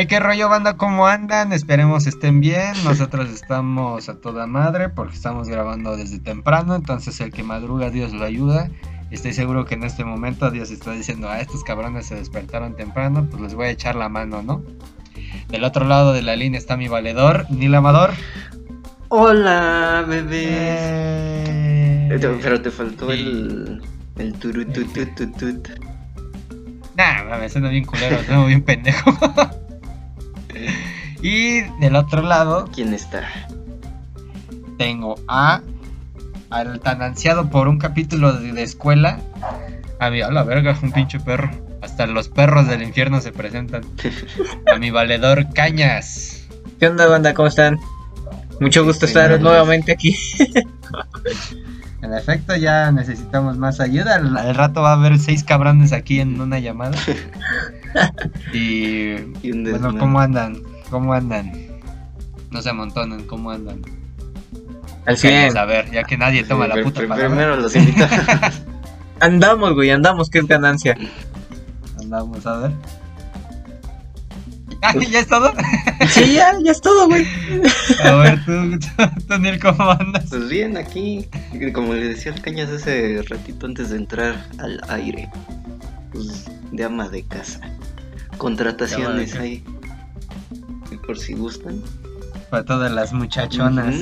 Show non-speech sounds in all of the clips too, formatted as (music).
Hey, qué rollo, banda, ¿cómo andan? Esperemos estén bien. Nosotros estamos a toda madre porque estamos grabando desde temprano. Entonces, el que madruga, Dios lo ayuda. Estoy seguro que en este momento Dios está diciendo: A estos cabrones se despertaron temprano, pues les voy a echar la mano, ¿no? Del otro lado de la línea está mi valedor, Nil Amador. Hola, bebés. Eh... Pero te faltó el. El turututututut. Nah, me suena bien culero, suena bien pendejo. (laughs) y del otro lado ¿Quién está? tengo a al tan ansiado por un capítulo de, de escuela. A mi, a la verga, un pinche perro. Hasta los perros del infierno se presentan. (laughs) A mi valedor Cañas. ¿Qué onda, banda? ¿Cómo están? Mucho gusto Sí, estar nuevamente aquí. (laughs) En efecto, ya necesitamos más ayuda. Al, al rato va a haber seis cabrones aquí en una llamada. (laughs) (laughs) Y Y un bueno. ¿cómo andan? ¿Cómo andan? No se amontonen, ¿cómo andan? Al 100. A ver, ya que nadie toma Sí, la puta palabra. Primero los invitados. (laughs) Andamos, güey, andamos, que es ganancia. Andamos a ver. Ah, ¿Ya es todo? (laughs) Sí, ya, ya es todo, güey. A ver, tú, Nil, ¿cómo andas? Pues bien, aquí, como le decía al Cañas hace ratito antes de entrar al aire, pues de ama de casa. Contrataciones De ahí. Y por si gustan. Para todas las muchachonas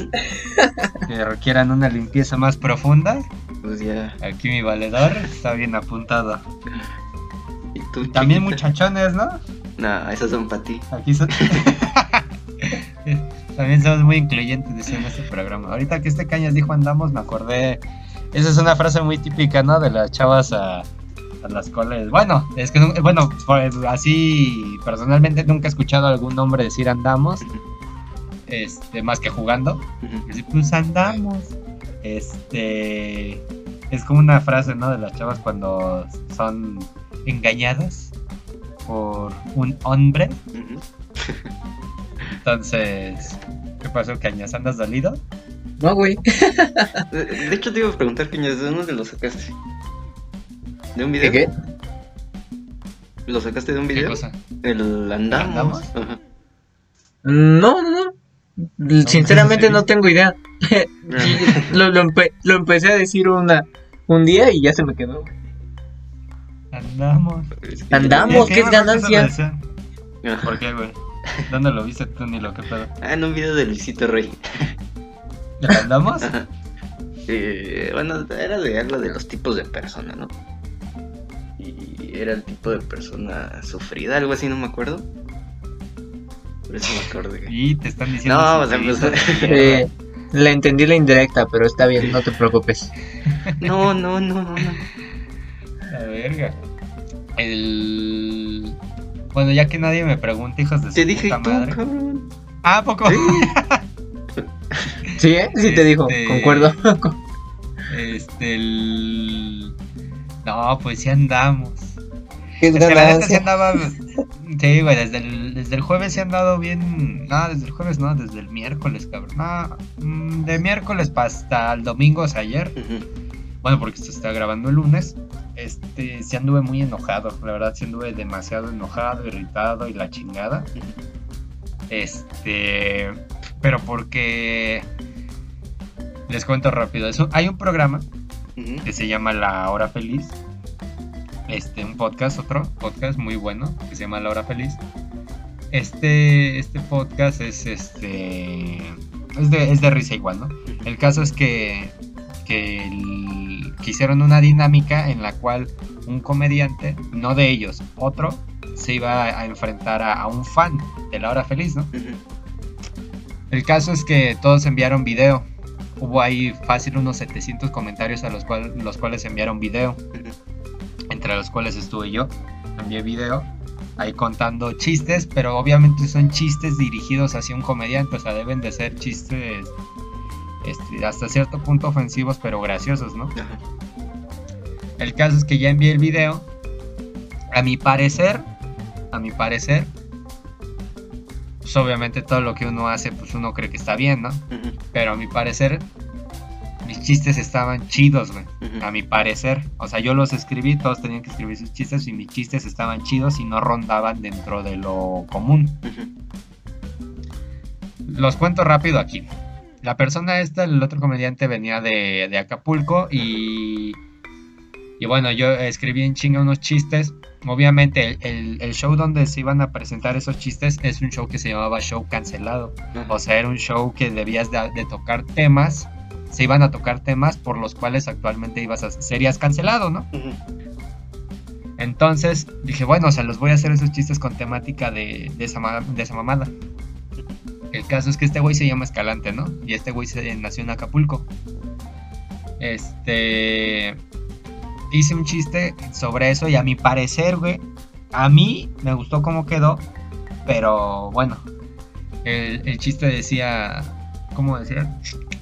que requieran una limpieza más profunda, Pues ya. aquí mi valedor está bien apuntado. ¿Y tú, También chiquita? muchachones, ¿no? Nah, esas son para ti. Aquí son... (laughs) También somos muy incluyentes en este programa. Ahorita que este Cañas dijo andamos, me acordé. Esa es una frase muy típica, ¿no? De las chavas a, a las coles. Bueno, es que, bueno, pues, así personalmente nunca he escuchado a algún hombre decir andamos, este, más que jugando. Así, pues andamos. Este. Es como una frase, ¿no? De las chavas cuando son engañadas por un hombre. (laughs) Entonces, ¿qué pasó, Cañas? ¿Andas dolido? No, güey. De, de hecho, te iba a preguntar, Cañas, ¿de dónde lo sacaste? ¿De un video? ¿De qué? ¿Lo sacaste de un ¿Qué video? cosa? El andamos. ¿Andamos? Ajá. No, no, no. Sinceramente no tengo idea. Lo, lo, empe- lo empecé a decir una, un día y ya se me quedó. Andamos. Andamos. ¿Qué ¿qué es ganancia? ¿Por qué, güey? ¿Dónde lo viste tú ni lo que pedo? Ah, en un video de Luisito Rey. ¿Andamos? Eh, bueno, era de algo de los tipos de persona, ¿no? Era el tipo de persona sufrida, algo así, no me acuerdo. Por eso me acordé. (laughs) Y te están diciendo. No, o sea, pues-. Eh, le (laughs) entendí la indirecta, pero está bien, no te preocupes. (laughs) No, no, no, no, no. La verga. El. Bueno, ya que nadie me pregunta, hijos de su Te dije, ¿y puta tú, madre. cabrón? Ah, ¿a poco. Sí, ¿eh? Sí te dijo, Este- concuerdo. Este, el... No, pues sí andamos. ¿Qué es Es que la neta sí ganancia? andaba... Sí, güey, desde el, desde el jueves sí he andado bien... No, desde el jueves no, desde el miércoles, cabrón. No, mm, de miércoles hasta el domingo, o sea, ayer. Bueno, porque se está grabando el lunes. Este, sí anduve muy enojado. La verdad, sí anduve demasiado enojado, irritado y la chingada. Este, pero porque les cuento rápido. Eso, hay un programa que se llama La Hora Feliz. Este, un podcast, otro podcast muy bueno que se llama La Hora Feliz. Este, este podcast es este. Es de, es de risa igual, ¿no? El caso es que, que, el- que hicieron una dinámica en la cual un comediante, no de ellos, otro, se iba a enfrentar a, a un fan de La Hora Feliz, ¿no? El caso es que todos enviaron video. Hubo ahí fácil unos 700 comentarios a los, cual- los cuales enviaron video. Entre los cuales estuve yo. Envié video. Ahí contando chistes. Pero obviamente son chistes dirigidos hacia un comediante. O sea, deben de ser chistes este, hasta cierto punto ofensivos pero graciosos, ¿no? Ajá. El caso es que ya envié el video. A mi parecer, a mi parecer, pues obviamente todo lo que uno hace, pues uno cree que está bien, ¿no? Pero a mi parecer, mis chistes estaban chidos, güey. A mi parecer. O sea, yo los escribí, todos tenían que escribir sus chistes y mis chistes estaban chidos y no rondaban dentro de lo común. Los cuento rápido aquí. La persona esta, el otro comediante, venía de, de Acapulco y. Y bueno, yo escribí en chinga unos chistes. Obviamente, el, el- el show donde se iban a presentar esos chistes es un show que se llamaba Show Cancelado. O sea, era un show que debías de, de tocar temas. Se iban a tocar temas por los cuales actualmente ibas a, serías cancelado, ¿no? Entonces dije, bueno, o sea, los voy a hacer esos chistes con temática de, de, esa, de esa mamada. El caso es que este güey se llama Escalante, ¿no? Y este güey se nació en Acapulco. Este. Hice un chiste sobre eso y a mi parecer, güey, a mí me gustó cómo quedó, pero bueno, el, el chiste decía, ¿cómo decía?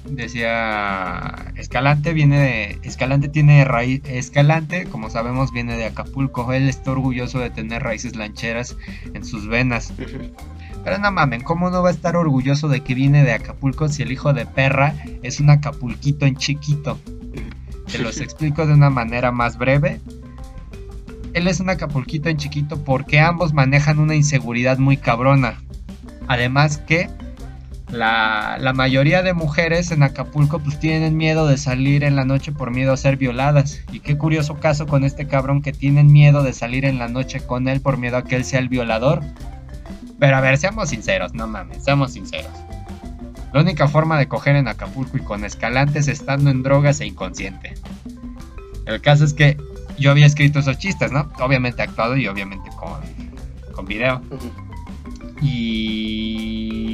Decía, Escalante viene de, Escalante tiene raíz, Escalante, como sabemos, viene de Acapulco, él está orgulloso de tener raíces lancheras en sus venas. Pero no mamen, ¿cómo no va a estar orgulloso de que viene de Acapulco si el hijo de perra es un acapulquito en chiquito? Te los (laughs) explico de una manera más breve. Él es un acapulquito en chiquito porque ambos manejan una inseguridad muy cabrona. Además que la, la mayoría de mujeres en Acapulco pues tienen miedo de salir en la noche por miedo a ser violadas. Y qué curioso caso con este cabrón que tienen miedo de salir en la noche con él por miedo a que él sea el violador. Pero a ver, seamos sinceros, no mames, seamos sinceros. La única forma de coger en Acapulco y con escalantes estando en drogas e inconsciente. El caso es que yo había escrito esos chistes, ¿no? Obviamente actuado y obviamente con, con video. Y.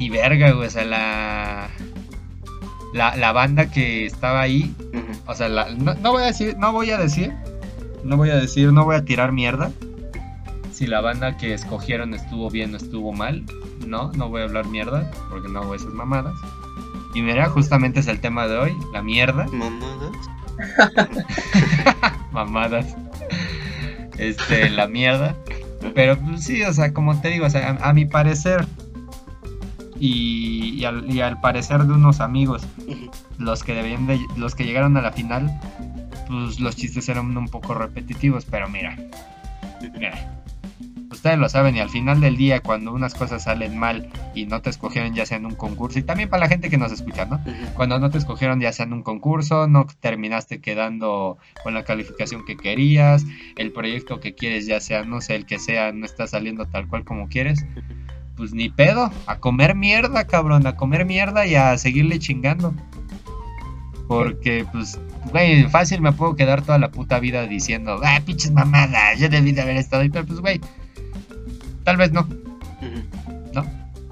Y verga, güey, o sea, la. La, la banda que estaba ahí, o sea, la- no, no voy a decir, no voy a decir, no voy a decir, no voy a tirar mierda. Si la banda que escogieron estuvo bien o estuvo mal, no, no voy a hablar mierda, porque no hago esas mamadas. Y mira, justamente es el tema de hoy, la mierda, Mamadas. (laughs) mamadas. Este, la mierda. Pero pues, sí, o sea, como te digo, o sea, a, a mi parecer y, y al, y al parecer de unos amigos, los que debían de- los que llegaron a la final, pues los chistes eran un poco repetitivos, pero mira, mira. Ustedes lo saben y al final del día cuando unas cosas salen mal y no te escogieron ya sea en un concurso y también para la gente que nos escucha, ¿no? Cuando no te escogieron ya sea en un concurso, no terminaste quedando con la calificación que querías, el proyecto que quieres ya sea, no sé, el que sea, no está saliendo tal cual como quieres, pues ni pedo, a comer mierda, cabrón, a comer mierda y a seguirle chingando. Porque, pues, güey, fácil me puedo quedar toda la puta vida diciendo, ah, pinches mamadas, yo debí de haber estado ahí, pero pues, güey, tal vez no. Ujú.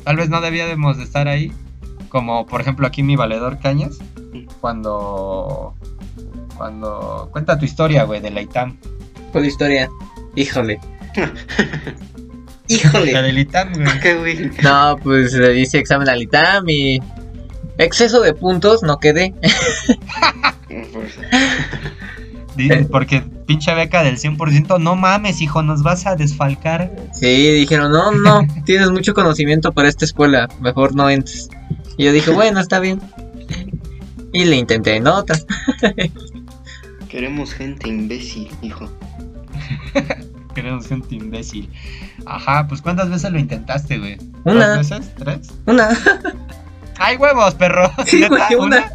Tal vez no debíamos de estar ahí. Como por ejemplo aquí mi valedor Cañas. Cuando. Cuando. Cuenta tu historia, güey, de la ITAM. Con la historia. Híjole. (laughs) La Híjole. del ITAM, güey. ¿Qué, güey? No, pues le dice examen al ITAM y. Exceso de puntos, no quedé. Porque pinche beca del 100%. No mames, hijo, nos vas a desfalcar. Sí, dijeron, no, no, tienes mucho conocimiento para esta escuela, mejor no entres. Y yo dije, bueno, está bien. Y le intenté en otra. Queremos gente imbécil, hijo. (laughs) Queremos gente imbécil. Ajá, pues ¿cuántas veces lo intentaste, güey? Una. ¿Dos veces? ¿Tres? Una. (laughs) ¡Ay, huevos, perro! (laughs) Sí, una.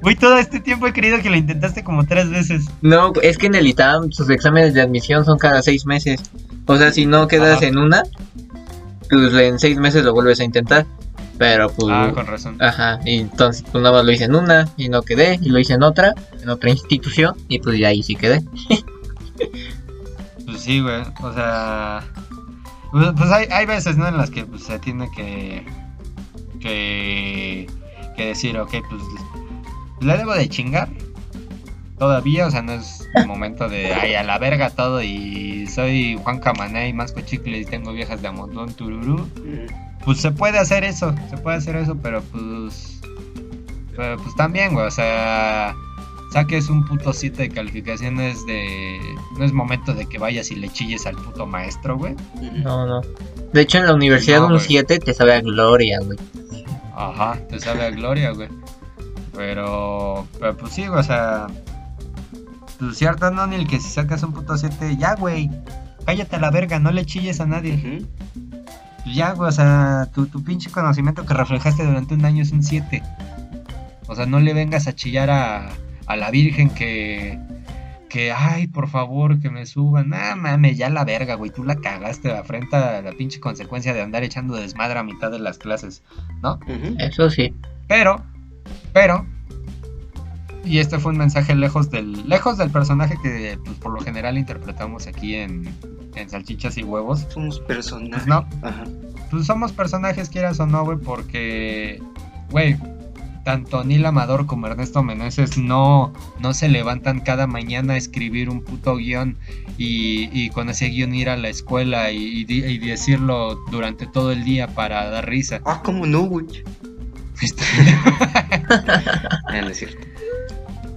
Güey, todo este tiempo he creído que lo intentaste como tres veces. No, es que en el ITAM sus exámenes de admisión son cada seis meses. O sea, si no quedas Ajá. en una, pues en seis meses lo vuelves a intentar. Pero pues... Ah, con razón. Ajá, y entonces pues nada más lo hice en una y no quedé, y lo hice en otra, en otra institución, y pues ya ahí sí quedé. (laughs) Pues sí, güey. O sea. Pues, pues hay, hay veces, ¿no? En las que pues, se tiene que. Que. Decir, ok, pues. Le debo de chingar. Todavía, o sea, no es el momento de. Ay, a la verga todo. Y soy Juan Camané y masco chicle y tengo viejas de amontón tururú. Pues se puede hacer eso. Se puede hacer eso, pero pues. Pero pues también, güey. O sea. Saques un puto 7 de calificaciones de. No es momento de que vayas y le chilles al puto maestro, güey. No, no. De hecho, en la universidad No, un güey. 7 te sabe a gloria, güey. Ajá, te sabe a gloria, güey. Pero, pero pues sí, güey, o sea. Pues cierto, no, ni el que si sacas un puto 7, ya, güey. Cállate a la verga, no le chilles a nadie. Pues ya, güey, o sea, tu, tu pinche conocimiento que reflejaste durante un año es un 7. O sea, no le vengas a chillar a, a la Virgen que, que, ay, por favor, que me suban. Nah, mames, ya la verga, güey, tú la cagaste, afrenta la pinche consecuencia de andar echando desmadre a mitad de las clases, ¿no? Eso sí. Pero, pero, y este fue un mensaje lejos del, lejos del personaje que, pues, por lo general interpretamos aquí en, en Salchichas y Huevos. Somos Pues personajes. no, Ajá. pues somos personajes, quieras o no, güey, porque, güey, tanto Neil Amador como Ernesto Meneses no, no se levantan cada mañana a escribir un puto guion y, y con ese guion ir a la escuela y, y decirlo durante todo el día para dar risa. Ah, ¿cómo no, güey? Este, (laughs) Ah,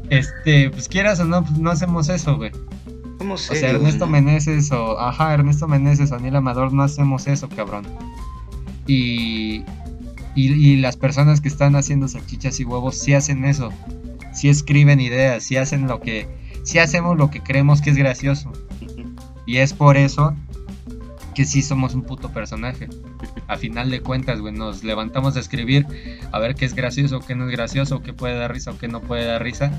este, pues quieras o no, pues no hacemos eso, güey. Somos O sea, Ernesto ¿no? Meneses o, ajá, Ernesto Meneses o Neil Amador no hacemos eso, cabrón. Y, y, y las personas que están haciendo salchichas y huevos sí hacen eso. Sí escriben ideas, sí hacen lo que, sí hacemos lo que creemos que es gracioso. Y es por eso que sí somos un puto personaje. A final de cuentas, güey, nos levantamos a escribir a ver qué es gracioso, qué no es gracioso, qué puede dar risa o qué no puede dar risa.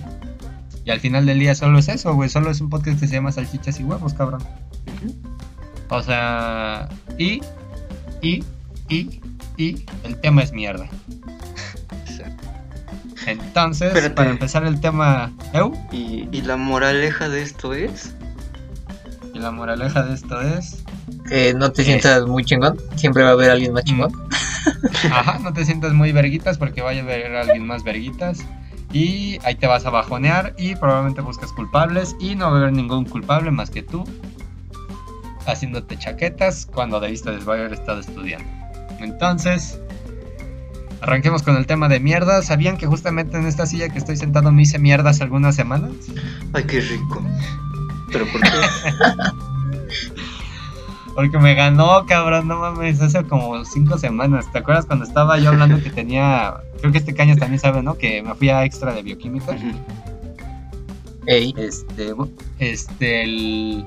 Y al final del día solo es eso, güey, solo es un podcast que se llama Salchichas y Huevos, cabrón. O sea, y, y, y, y, el tema es mierda. Exacto. Entonces, Espérate. para empezar el tema, ¿eu? Y, y la moraleja de esto es. Y la moraleja de esto es, Que no te sientas muy chingón. Siempre va a haber alguien más chingón. (laughs) ajá, no te sientas muy verguitas porque vaya a haber alguien más verguitas. Y ahí te vas a bajonear y probablemente buscas culpables y no va a haber ningún culpable más que tú haciéndote chaquetas cuando debiste de haber estado estudiando. Entonces, arranquemos con el tema de mierda. ¿Sabían que justamente en esta silla que estoy sentado me hice mierdas algunas semanas? Ay, qué rico. ¿Pero por qué? (laughs) Porque me ganó, cabrón, no mames, hace como cinco semanas. ¿Te acuerdas cuando estaba yo hablando que tenía, creo que este cañas también sabe, ¿no? Que me fui a extra de bioquímica. Ey, Este, este, el-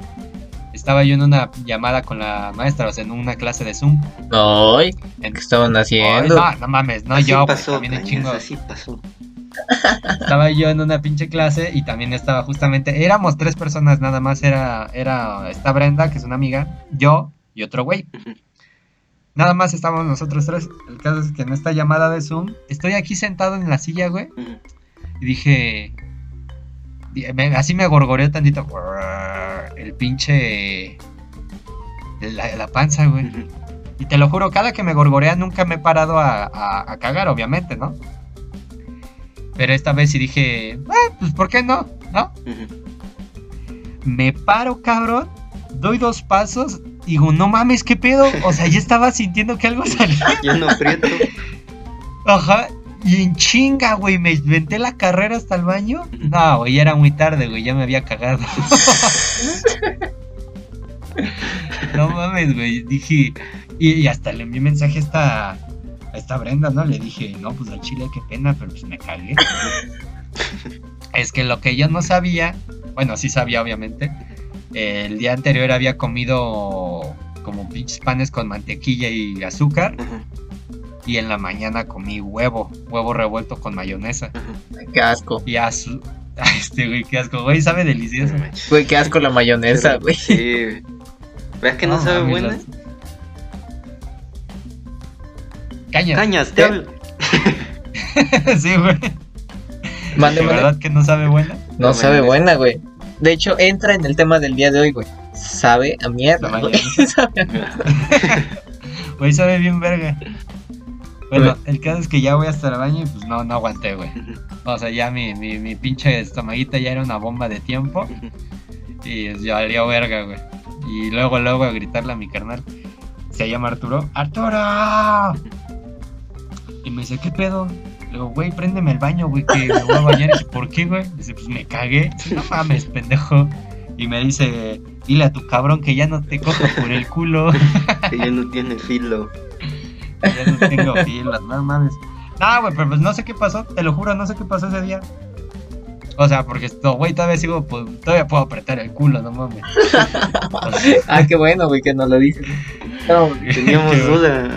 estaba yo en una llamada con la maestra, o sea, en una clase de Zoom. no, ¿qué estaban haciendo? no, no mames, no así yo, pasó, también un Cañas, chingo. así pasó. Estaba yo en una pinche clase y también estaba justamente, éramos tres personas nada más, era, era esta Brenda, que es una amiga, yo y otro güey. Nada más estábamos nosotros tres. El caso es que en esta llamada de Zoom, estoy aquí sentado en la silla, güey, y dije, así me gorgoreó tantito, el pinche, la, la panza, güey. Y te lo juro, cada que me gorgorea nunca me he parado a, a- a cagar, obviamente, ¿no? Pero esta vez sí dije, ah, pues ¿por qué no? ¿No? Me paro, cabrón, doy dos pasos, digo, no mames, ¿qué pedo? O sea, ya estaba sintiendo que algo salía. (laughs) Ya no aprieto. Ajá. Y en chinga, güey, me inventé la carrera hasta el baño. No, güey, ya era muy tarde, güey, ya me había cagado. (laughs) no mames, güey, dije. Y, y hasta le envié mensaje a esta, esta Brenda, ¿no? Le dije, no, pues al chile, qué pena, pero pues me cagué. es que lo que yo no sabía, bueno, sí sabía, obviamente. El día anterior había comido como pinches panes con mantequilla y azúcar. Y en la mañana comí huevo, huevo revuelto con mayonesa. Qué asco. Y azu... (laughs) Ay, Este güey, qué asco, güey, sabe delicioso. Güey, qué asco la mayonesa, Pero, güey. Sí, güey. ¿Verdad que no, sabe buena? las- Cañas. Cañas, te ¿Qué? hablo. (laughs) sí, güey. Mande, ¿De verdad que no sabe buena? No No sabe buena, güey. De hecho, entra en el tema del día de hoy, güey. Sabe a mierda, güey. mayonesa. (laughs) Sabe a- Güey, sabe bien verga. Bueno, el caso es que ya voy hasta el baño y pues no, no aguanté, güey. O sea, ya mi, mi, mi pinche estomaguita ya era una bomba de tiempo. Y ya valía verga, güey. Y luego, luego a gritarle a mi carnal. Se llama Arturo. ¡Arturo! Y me dice, ¿qué pedo? Le digo, güey, préndeme el baño, güey, que me voy a bañar. Y dice, ¿por qué, güey? Dice, pues me cagué. Dice, no mames, pendejo. Y me dice, dile a tu cabrón que ya no te cojo por el culo. (laughs) Que ya no tiene filo. Ya no tengo filas, no mames. No, güey, pero pues no sé qué pasó, te lo juro, no sé qué pasó ese día. O sea, porque esto, güey, todavía sigo, pues, todavía puedo apretar el culo, no mames. (laughs) Ah, qué bueno, güey, que nos lo dices. No, Teníamos (laughs) duda.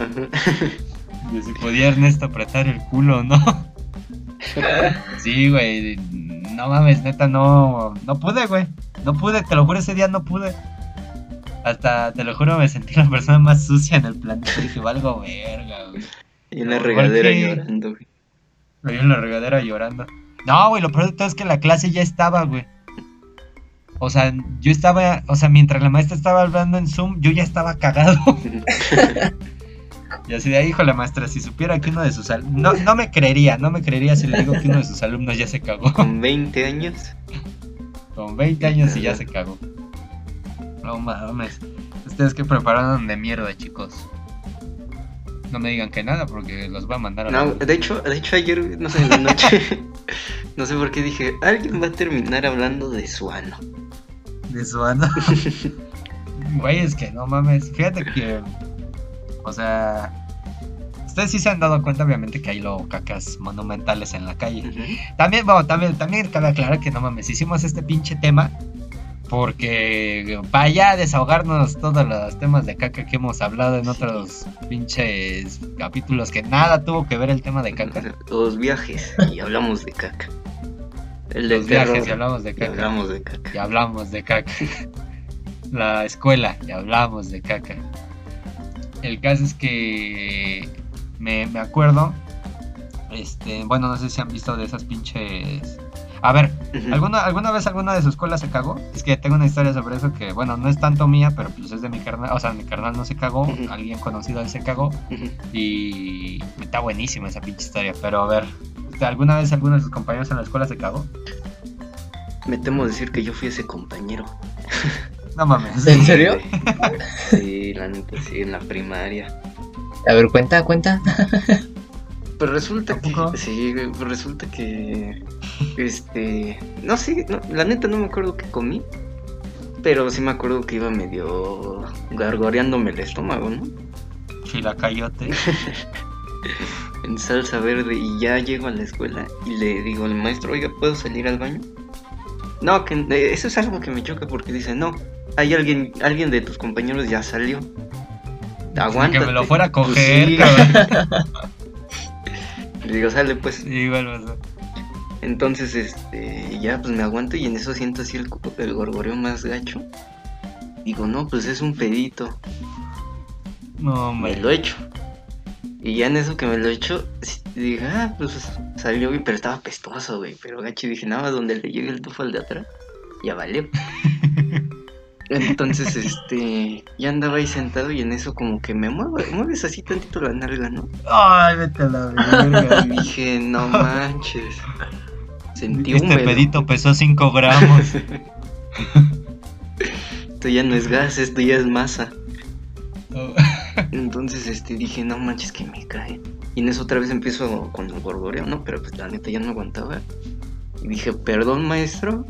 de si podía Ernesto apretar el culo, ¿no? (laughs) Sí, güey, no mames, neta, no, no pude, güey. No pude, te lo juro, ese día no pude. Hasta, te lo juro, me sentí la persona más sucia en el planeta. Dije, valgo verga, güey. Y en la ¿Por regadera qué? llorando, güey. Vi en la regadera llorando. No, güey, lo peor de todo es que la clase ya estaba, güey. O sea, yo estaba, o sea, mientras la maestra estaba hablando en Zoom, yo ya estaba cagado. (laughs) Y así de ahí, híjole, maestra, si supiera que uno de sus alumnos... No, no me creería, no me creería si le digo que uno de sus alumnos ya se cagó. Con 20 años. Con 20 años y ya se cagó. No mames. Ustedes que prepararon de mierda, chicos. No me digan que nada porque los voy a mandar a la- No, de hecho, de hecho ayer, no sé, en la noche, (laughs) no sé por qué dije, alguien va a terminar hablando de su ano. de su ano. (laughs) Güey, es que no mames. Fíjate que. O sea. Ustedes sí se han dado cuenta, obviamente, que hay luego cacas monumentales en la calle. También, bueno, también, también cabe aclarar que no mames, hicimos este pinche tema porque para ya desahogarnos todos los temas de caca que hemos hablado en otros pinches capítulos que nada tuvo que ver el tema de caca. Los viajes y hablamos de caca. El Los viajes y hablamos de y caca. hablamos de caca. Y hablamos de caca. La escuela, y hablamos de caca. El caso es que me, me acuerdo. Este, bueno, no sé si han visto de esas pinches. A ver. ¿alguna, ¿alguna vez alguna de su escuela se cagó? Es que tengo una historia sobre eso que, bueno, no es tanto mía, pero pues es de mi carnal. O sea, mi carnal no se cagó, alguien conocido él se cagó. Y está buenísima esa pinche historia. Pero a ver, ¿alguna vez alguno de sus compañeros en la escuela se cagó? Me temo decir que yo fui ese compañero. No mames. ¿En serio? (laughs) Sí, la neta, sí, en la primaria. A ver, cuenta, cuenta. Pues resulta que. Sí, pues resulta que. Este. No sé, no, la neta no me acuerdo qué comí. Pero sí me acuerdo que iba medio gargoreándome el estómago, ¿no? Chilacayote. (laughs) En salsa verde. Y ya llego a la escuela y le digo al maestro, oiga, ¿puedo salir al baño? No, que eh, eso es algo que me choca porque dice, no, hay alguien, alguien de tus compañeros ya salió. Aguanta. Que me lo fuera a coger, (laughs) Le digo, sale pues. O sea, Entonces, este, ya pues me aguanto y en eso siento así el, el gorgoreo más gacho. Digo, no, pues es un pedito. No, Me hombre. lo echo. Y ya en eso que me lo echo, dije, ah, pues salió pero estaba pestoso, güey. Pero gacho, dije, nada más donde le llegue el tufo al de atrás, ya valió. (laughs) Entonces, este, ya andaba ahí sentado y en eso como que me muevo, mueves así tantito la nalga, ¿no? Ay, vete a la verga. Y dije, no manches. Sentí Este húmedo. pedito pesó 5 gramos. (laughs) Esto ya no es gas, esto ya es masa. Entonces este dije, no manches que me cae. Y en eso otra vez empiezo con el gorgoreo, ¿no? Pero pues la neta ya no aguantaba. Y dije, perdón maestro.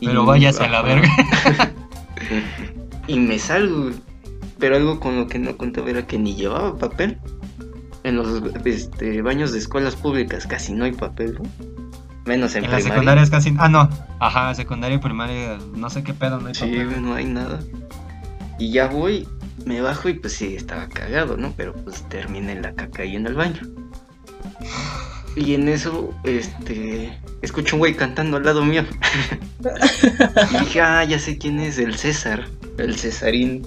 Y- Pero váyase a la verga. (laughs) y me salgo. Pero algo con lo que no contaba era que ni llevaba papel. En los este, baños de escuelas públicas casi no hay papel, ¿no? Menos en, En la primaria. secundaria es casi. Ah, no. Ajá, secundaria y primaria. No sé qué pedo, no hay Sí, papel. no hay nada. Y ya voy, me bajo y pues sí, estaba cagado, ¿no? Pero pues terminé la caca ahí en el baño. Y en eso, este, escucho un güey cantando al lado mío. y dije, ah, ya sé quién es, el César, el Cesarín.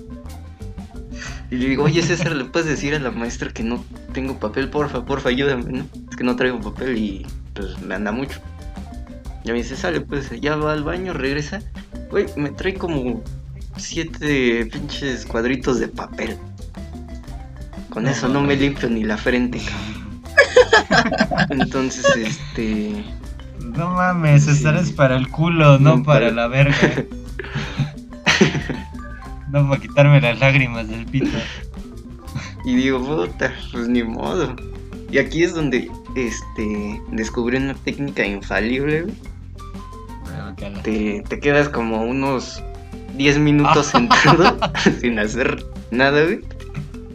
Y le digo, oye César, ¿le puedes decir a la maestra que no tengo papel? Porfa, porfa, ayúdame, ¿no? Es que no traigo papel y pues me anda mucho. Ya me dice, sale, pues ya va al baño, regresa. Güey, me trae como siete pinches cuadritos de papel. Con No eso no me limpio ni la frente, cabrón. Entonces, este. No mames, Sí. estar es para el culo, no, No, para para- la verga. (laughs) no para quitarme las lágrimas del pito. Y digo, puta, pues ni modo. Y aquí es donde este descubrí una técnica infalible. Te, te quedas como unos 10 minutos (laughs) sentado (laughs) sin hacer nada, güey.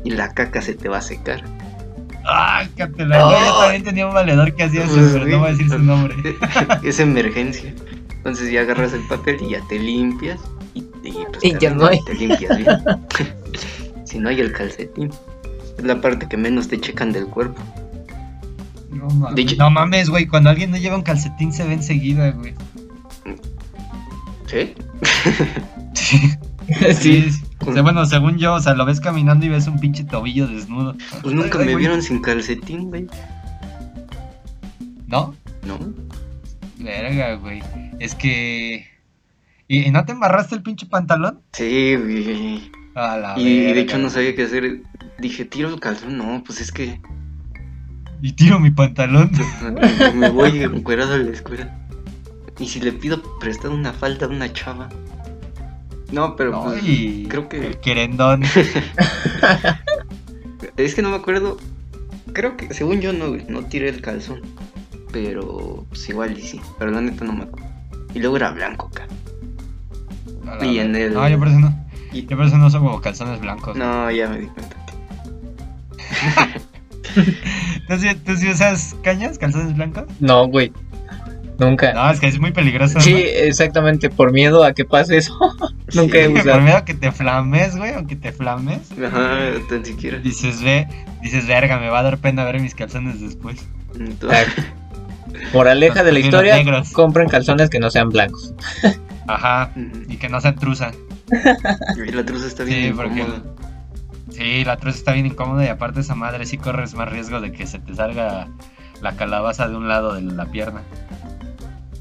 Y la caca se te va a secar. Ah, catela, güey, Yo también tenía un valedor que hacía eso, Pues, pero no voy a decir su nombre. (laughs) es emergencia. Entonces ya agarras el papel y ya te limpias. Y, y, pues, Y te, ya no hay. te limpias bien. (laughs) si no hay el calcetín. Es la parte que menos te checan del cuerpo. No mames, hecho- no mames, güey. Cuando alguien no lleva un calcetín se ve enseguida, güey. ¿Sí? (laughs) sí. (laughs) O sea, bueno, según yo, o sea, lo ves caminando y ves un pinche tobillo desnudo. Pues nunca Ay, me vieron sin calcetín, güey. ¿No? ¿No? Verga, güey. Es que. ¿Y y no te embarraste el pinche pantalón? Sí, güey. A la Y de hecho no sabía qué hacer. Dije, tiro el calzón. No, pues es que Y tiro mi pantalón. (laughs) me voy encuerado a la escuela. Y si le pido prestado una falda a una chava. No, pero pues, Ay, creo que- El querendón. (laughs) Es que no me acuerdo. Creo que, según yo, no, güey, no tiré el calzón. Pero, pues igual y sí. Pero la neta no me acuerdo. Y luego era blanco, acá. A la Y en el- No, yo por eso no. Y- Yo por eso no uso como calzones blancos. No, ya me di cuenta. (laughs) ¿Tú, sí, tú sí usas cañas, calzones blancos? No, güey. Nunca. No, es que es muy peligroso. Sí, ¿no? exactamente, por miedo a que pase eso. (laughs) Nunca he Sí. Por usado. miedo a que te flames, güey, o que te flames. Ajá, tan siquiera. Dices, ve, dices, verga, me va a dar pena ver mis calzones después. Entonces, Moraleja de la historia, negros. compren calzones que no sean blancos. Ajá, y que no sean truza. Y la truza está bien Sí, porque. Sí, la truza está bien incómoda y aparte esa madre sí corres más riesgo de que se te salga la calabaza de un lado de la pierna.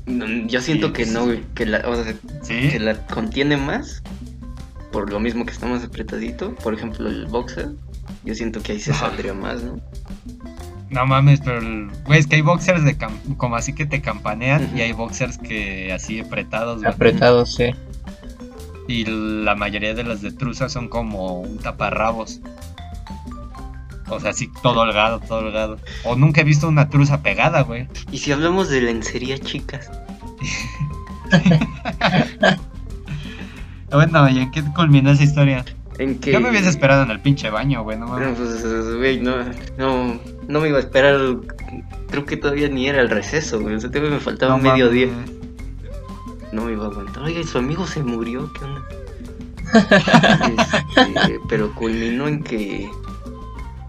No, Yo siento Sí, que pues, no, güey. Que la, o sea, ¿Sí? que la contiene más. Por lo mismo que está más apretadito. Por ejemplo, el boxer. Yo siento que ahí se saldría más, ¿no? No mames, pero el- güey, es que hay boxers de cam- como así que te campanean y hay boxers que así apretados, güey. Apretados, sí. Y la mayoría de los de truza son como un taparrabos. O sea, así todo holgado, todo holgado. O nunca he visto una truza pegada, güey. Y si hablamos de lencería, chicas. (laughs) Bueno, ¿y en qué culminó esa historia? En que. Yo me hubiese esperado en el pinche baño, güey, no mames. pues, güey, no, no, no me iba a esperar. Creo que todavía ni era el receso, güey. O sea, me faltaba No medio día. No me iba a aguantar. ¿y su amigo se murió, ¿qué onda? (laughs) Este, pero culminó en que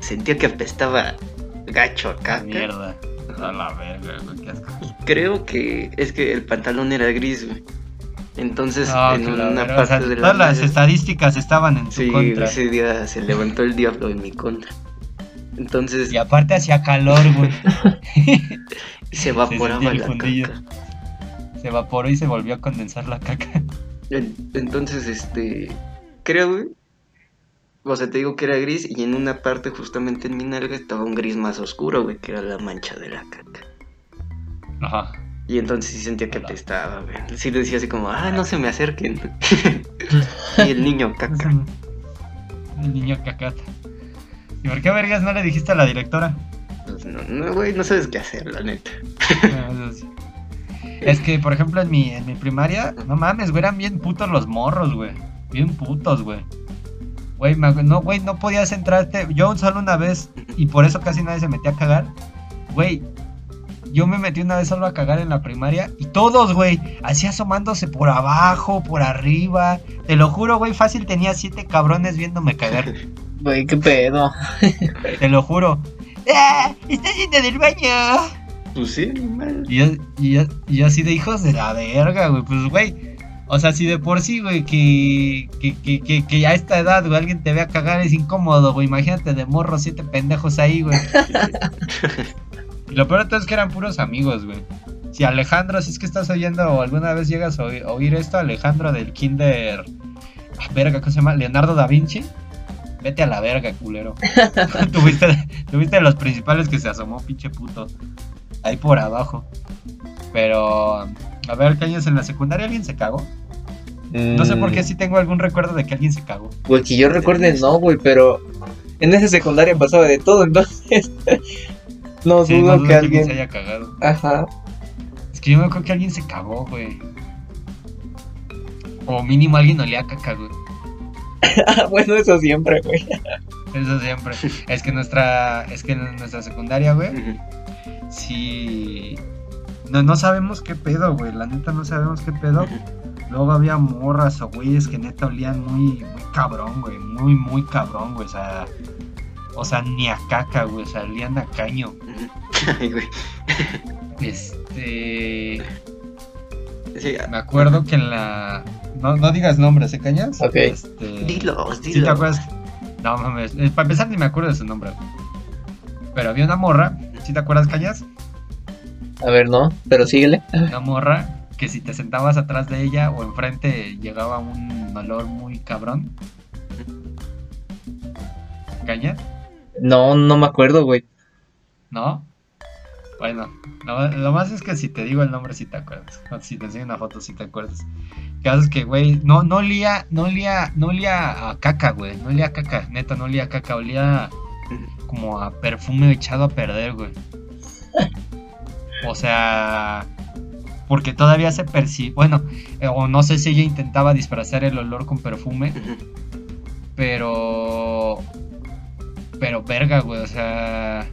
sentía que apestaba gacho a caca. Mierda. A la verga, güey, qué asco. Creo que es que el pantalón era gris, güey. Entonces, No, en que la una verga, parte o sea, de la todas las estadísticas estaban en su Sí, contra. ese día se levantó el diablo en mi contra. Entonces Y aparte hacía calor, güey. (laughs) se evaporaba el la caca. Se evaporó y se volvió a condensar la caca. En- Entonces, este, creo, güey. O sea, te digo que era gris y en una parte justamente en mi nalga estaba un gris más oscuro, güey, que era la mancha de la caca. Ajá. Y entonces sí sentía que apestaba, güey. Sí decía así como, ah, no se me acerquen. (laughs) y el niño caca. El niño cacata. ¿Y por qué vergas no le dijiste a la directora? Pues no, no, güey, no sabes qué hacer, la neta. Ah, sí. Es que, por ejemplo, en mi, en mi primaria, no mames, güey, eran bien putos los morros, güey. Bien putos, güey. Güey, no, güey, no podías entrarte. Yo solo una vez, y por eso casi nadie se metía a cagar. Güey, yo me metí una vez solo a cagar en la primaria, y todos, güey, así asomándose por abajo, por arriba. Te lo juro, güey, fácil tenía siete cabrones viéndome cagar. (laughs) Güey, qué pedo. (laughs) Te lo juro. ¡Ah! ¡Está yendo del baño! Pues sí, mal. Y yo, y yo- y yo así de hijos de la verga, güey. Pues, güey. O sea, si de por sí, güey, que, que, que, que, a esta edad, güey, alguien te vea cagar es incómodo, güey. Imagínate de morro, siete pendejos ahí, güey. (laughs) y lo peor de todo es que eran puros amigos, güey. Si Alejandro, si es que estás oyendo o alguna vez llegas a oír, oír esto, Alejandro del Kinder. ah, Verga, ¿cómo se llama? Leonardo da Vinci. Vete a la verga, culero. (laughs) (laughs) tuviste, tuviste los principales que se asomó, pinche puto. Ahí por abajo. Pero, a ver, ¿qué años en la secundaria alguien se cagó? No sé por qué Mm, sí tengo algún recuerdo de que alguien se cagó. Güey, que yo recuerde, no, güey, pero en esa secundaria pasaba de todo, (laughs) entonces. no Sí, dudo no que que alguien se haya cagado. Ajá. Es que yo me acuerdo que alguien se cagó, güey. O mínimo alguien olía a caca, güey. (laughs) Ah, bueno, eso siempre, güey. Eso siempre. Es que nuestra, es que en nuestra secundaria, güey, sí. No, no sabemos qué pedo, güey. La neta no sabemos qué pedo. Luego había morras o güeyes que neta olían muy, muy cabrón, güey. Muy, muy cabrón, güey. O sea, o sea, ni a caca, güey. O sea, olían a caño. (laughs) Ay, güey. Este. Sí, Me acuerdo que en la. No, no digas nombres, ¿eh, cañas? Ok. Este... Dilos, ¿Sí te dilos. acuerdas? No mames. eh, Para empezar, ni me acuerdo de su nombre. Pero había una morra. ¿Sí te acuerdas, cañas? A ver, no, pero síguele. Una morra que si te sentabas atrás de ella o enfrente llegaba un olor muy cabrón. ¿Cañas? No, no me acuerdo, güey. ¿No? Bueno, lo, lo más es que si te digo el nombre si te acuerdas. Si te enseño una foto si te acuerdas. Caso es que, güey, no, no olía, no olía, no olía a caca, güey. No olía a caca, neta, no olía a caca, olía como a perfume echado a perder, güey. O sea, porque todavía se percibe, bueno, eh, o no sé si ella intentaba disfrazar el olor con perfume, pero. Pero verga, güey, o sea.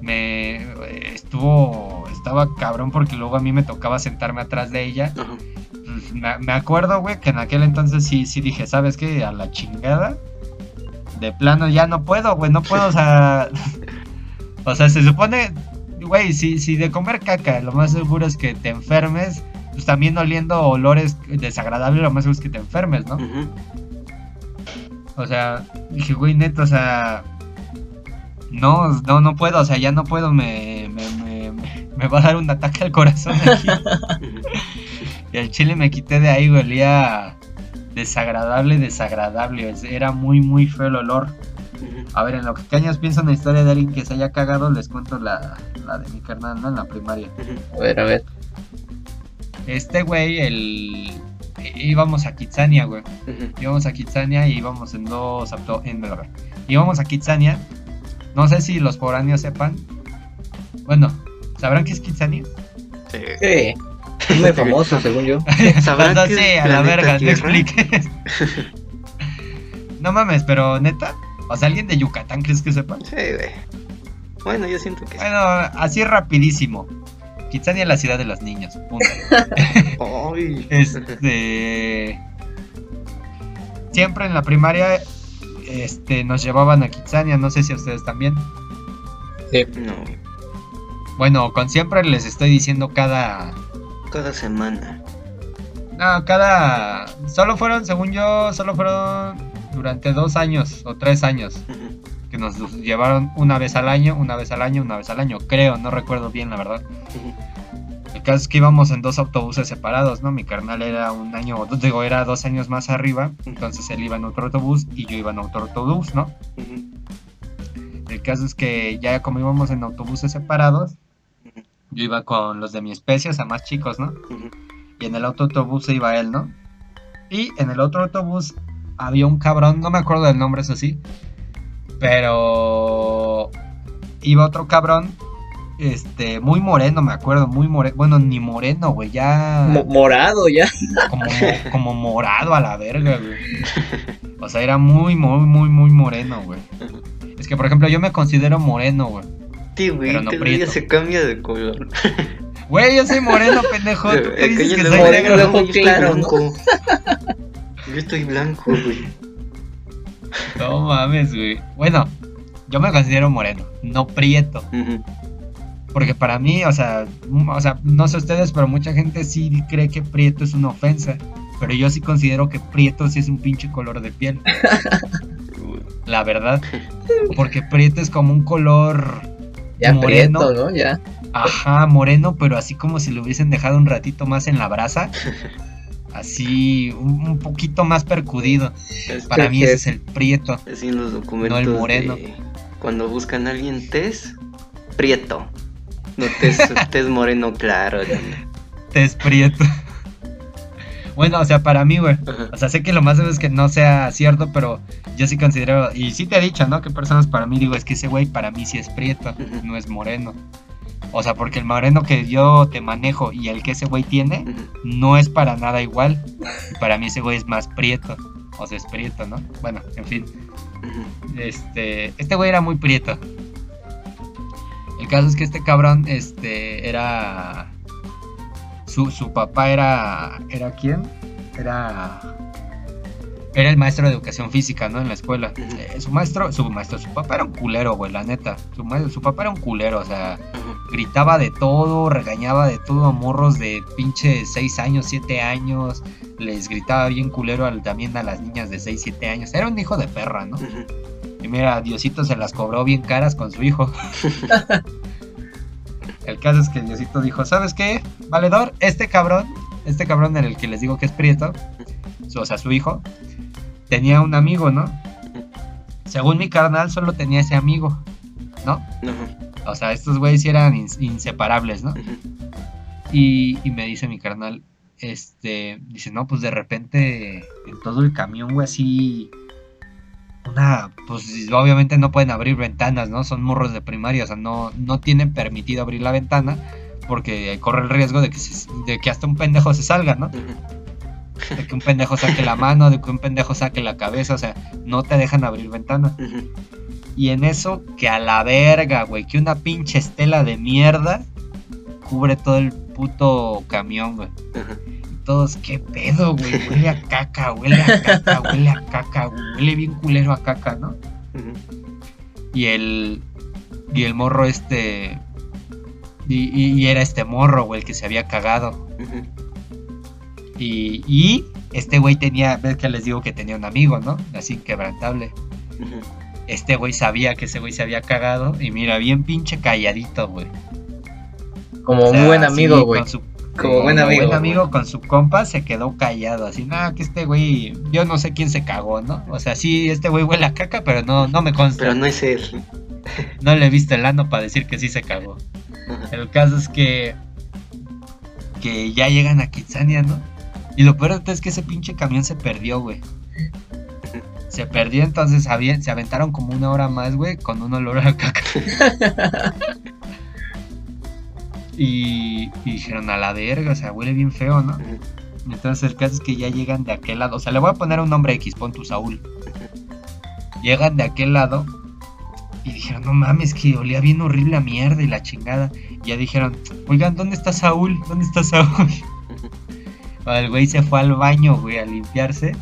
Me. Estuvo. Estaba cabrón porque luego a mí me tocaba sentarme atrás de ella. Pues, Me, me acuerdo, güey, que en aquel entonces sí, sí dije, ¿sabes qué? A la chingada. De plano ya no puedo, güey, no puedo, o sea. (laughs) o sea, se supone. Güey, si, si de comer caca lo más seguro es que te enfermes, pues también oliendo olores desagradables, lo más seguro es que te enfermes, ¿no? O sea, dije, güey, neto, o sea. No, no, no puedo, o sea, ya no puedo, me, me, me, me- va a dar un ataque al corazón aquí. (laughs) Y el chile me quité de ahí, güey, olía desagradable, desagradable. es- Era muy, muy feo el olor. A ver, en lo que cañas pienso en la historia de alguien que se haya cagado, les cuento la, la de mi carnal, ¿no? En la primaria. A ver, a ver. Este güey, el. Íbamos a Kitsania, güey. Íbamos a Kitsania y íbamos en dos auto en íbamos a Kitsania no sé si los foráneos sepan bueno ¿sabrán qué es Kitsania? Sí. Sí. Es muy famoso, según yo. (laughs) ¿Sabrán no a la verga, no Tierra? expliques (laughs) no mames, pero neta o sea, alguien de Yucatán crees que sepa Sí, güey. Bueno, yo siento que sí. bueno, así rapidísimo Kitsania es la ciudad de los niños punto. (laughs) Ay. este siempre en la primaria este nos llevaban a Kitsania no sé si a ustedes también No, Bueno, con siempre les estoy diciendo cada. cada semana. No, cada. Solo fueron, según yo, solo fueron durante dos años o tres años. Que nos llevaron una vez al año, una vez al año, una vez al año. Creo, no recuerdo bien, la verdad. El caso es que íbamos en dos autobuses separados, ¿no? Mi carnal era un año, digo, era dos años más arriba. Entonces él iba en otro autobús y yo iba en otro autobús, ¿no? El caso es que ya como íbamos en autobuses separados, yo iba con los de mi especie, o sea, más chicos, ¿no? Y en el otro autobús iba él, ¿no? Y en el otro autobús había un cabrón, no me acuerdo del nombre, eso sí, pero iba otro cabrón, este, muy moreno, me acuerdo, muy moreno, bueno, ni moreno, güey, ya Mo- morado ya. como, mo- como morado a la verga, güey. (laughs) O sea, era muy, muy, muy, muy moreno, güey. Es que, por ejemplo, yo me considero moreno, güey. Sí, güey, Pero no prieto. ya se cambia de color. Güey, yo soy moreno, pendejo. (laughs) ¿Tú qué dices que soy moreno, negro? claro, ¿no? (laughs) Yo estoy blanco, güey. No mames, güey. Bueno, yo me considero moreno, no prieto. Ujú. Porque para mí, o sea, m- o sea, no sé ustedes, pero mucha gente sí cree que prieto es una ofensa. Pero yo sí considero que prieto sí es un pinche color de piel. (laughs) La verdad. Porque prieto es como un color, Ya Moreno. prieto, ¿no? Ya. ajá, moreno, pero así como si lo hubiesen dejado un ratito más en la brasa. (laughs) Así, un, un poquito más percudido. Es Para mí ese es el prieto. así en los documentos. No el moreno. de Cuando buscan a alguien tez, prieto. No tez, (laughs) tez moreno claro. Tez prieto. Bueno, o sea, para mí, güey. O sea, sé que lo más es que no sea cierto, pero yo sí considero, y sí te he dicho, ¿no? Que personas para mí, digo, es que ese güey para mí sí es prieto, no es moreno. O sea, porque el moreno que yo te manejo y el que ese güey tiene, no es para nada igual. Y para mí ese güey es más prieto. O sea, es prieto, ¿no? Bueno, en fin. Este, este güey era muy prieto. El caso es que este cabrón, este, era... Su, su papá era... ¿Era quién? Era... Era el maestro de educación física, ¿no? En la escuela. Eh, su maestro, su maestro, su papá era un culero, güey, la neta. Su, ma- su papá era un culero, o sea, gritaba de todo, regañaba de todo a morros de pinche 6 años, 7 años. Les gritaba bien culero al- también a las niñas de 6, 7 años. Era un hijo de perra, ¿no? Y mira, Diosito se las cobró bien caras con su hijo. (laughs) el caso es que Diosito dijo, ¿sabes qué? Valedor, este cabrón, este cabrón en el que les digo que es prieto, o sea, su hijo, tenía un amigo, ¿no? Según mi carnal, solo tenía ese amigo, ¿no? O sea, estos güeyes eran ins- inseparables, ¿no? Y, y me dice mi carnal, este, dice, no, pues de repente en todo el camión, güey, así, una, pues obviamente no pueden abrir ventanas, ¿no? Son morros de primaria, o sea, no, no tienen permitido abrir la ventana porque corre el riesgo de que, se- de que hasta un pendejo se salga, ¿no? De que un pendejo saque la mano, de que un pendejo saque la cabeza, o sea, no te dejan abrir ventana. Y en eso, que a la verga, güey, que una pinche estela de mierda cubre todo el puto camión, güey. Todos, ¿qué pedo, güey? Huele a caca, huele a caca, huele a caca, güey. Huele bien culero a caca, ¿no? Y el. Y el morro este. Y, y- y era este morro, güey, el que se había cagado. Ujú. Y, y este güey tenía. Ves que les digo que tenía un amigo, ¿no? Así inquebrantable. Ujú. Este güey sabía que ese güey se había cagado. Y mira, bien pinche calladito, güey. Como O sea, un buen amigo, güey. con su- Como buen amigo. buen güey. amigo con su compa se quedó callado, así, nada, que este güey, yo no sé quién se cagó, ¿no? O sea, sí, este güey huele a caca, pero no, no me consta. Pero no es él. No le he visto el ano para decir que sí se cagó. El caso es que, que ya llegan a Kitsania, ¿no? Y lo peor es que ese pinche camión se perdió, güey. Se perdió, entonces se aventaron como una hora más, güey, con un olor a caca. (laughs) y, y dijeron a la verga, o sea, huele bien feo, ¿no? Entonces el caso es que ya llegan de aquel lado. O sea, le voy a poner un nombre X, pon tu Saúl. Llegan de aquel lado y dijeron, no mames, que olía bien horrible a mierda y la chingada. Y ya dijeron, oigan, ¿dónde está Saúl? ¿Dónde está Saúl? El güey se fue al baño, güey, a limpiarse.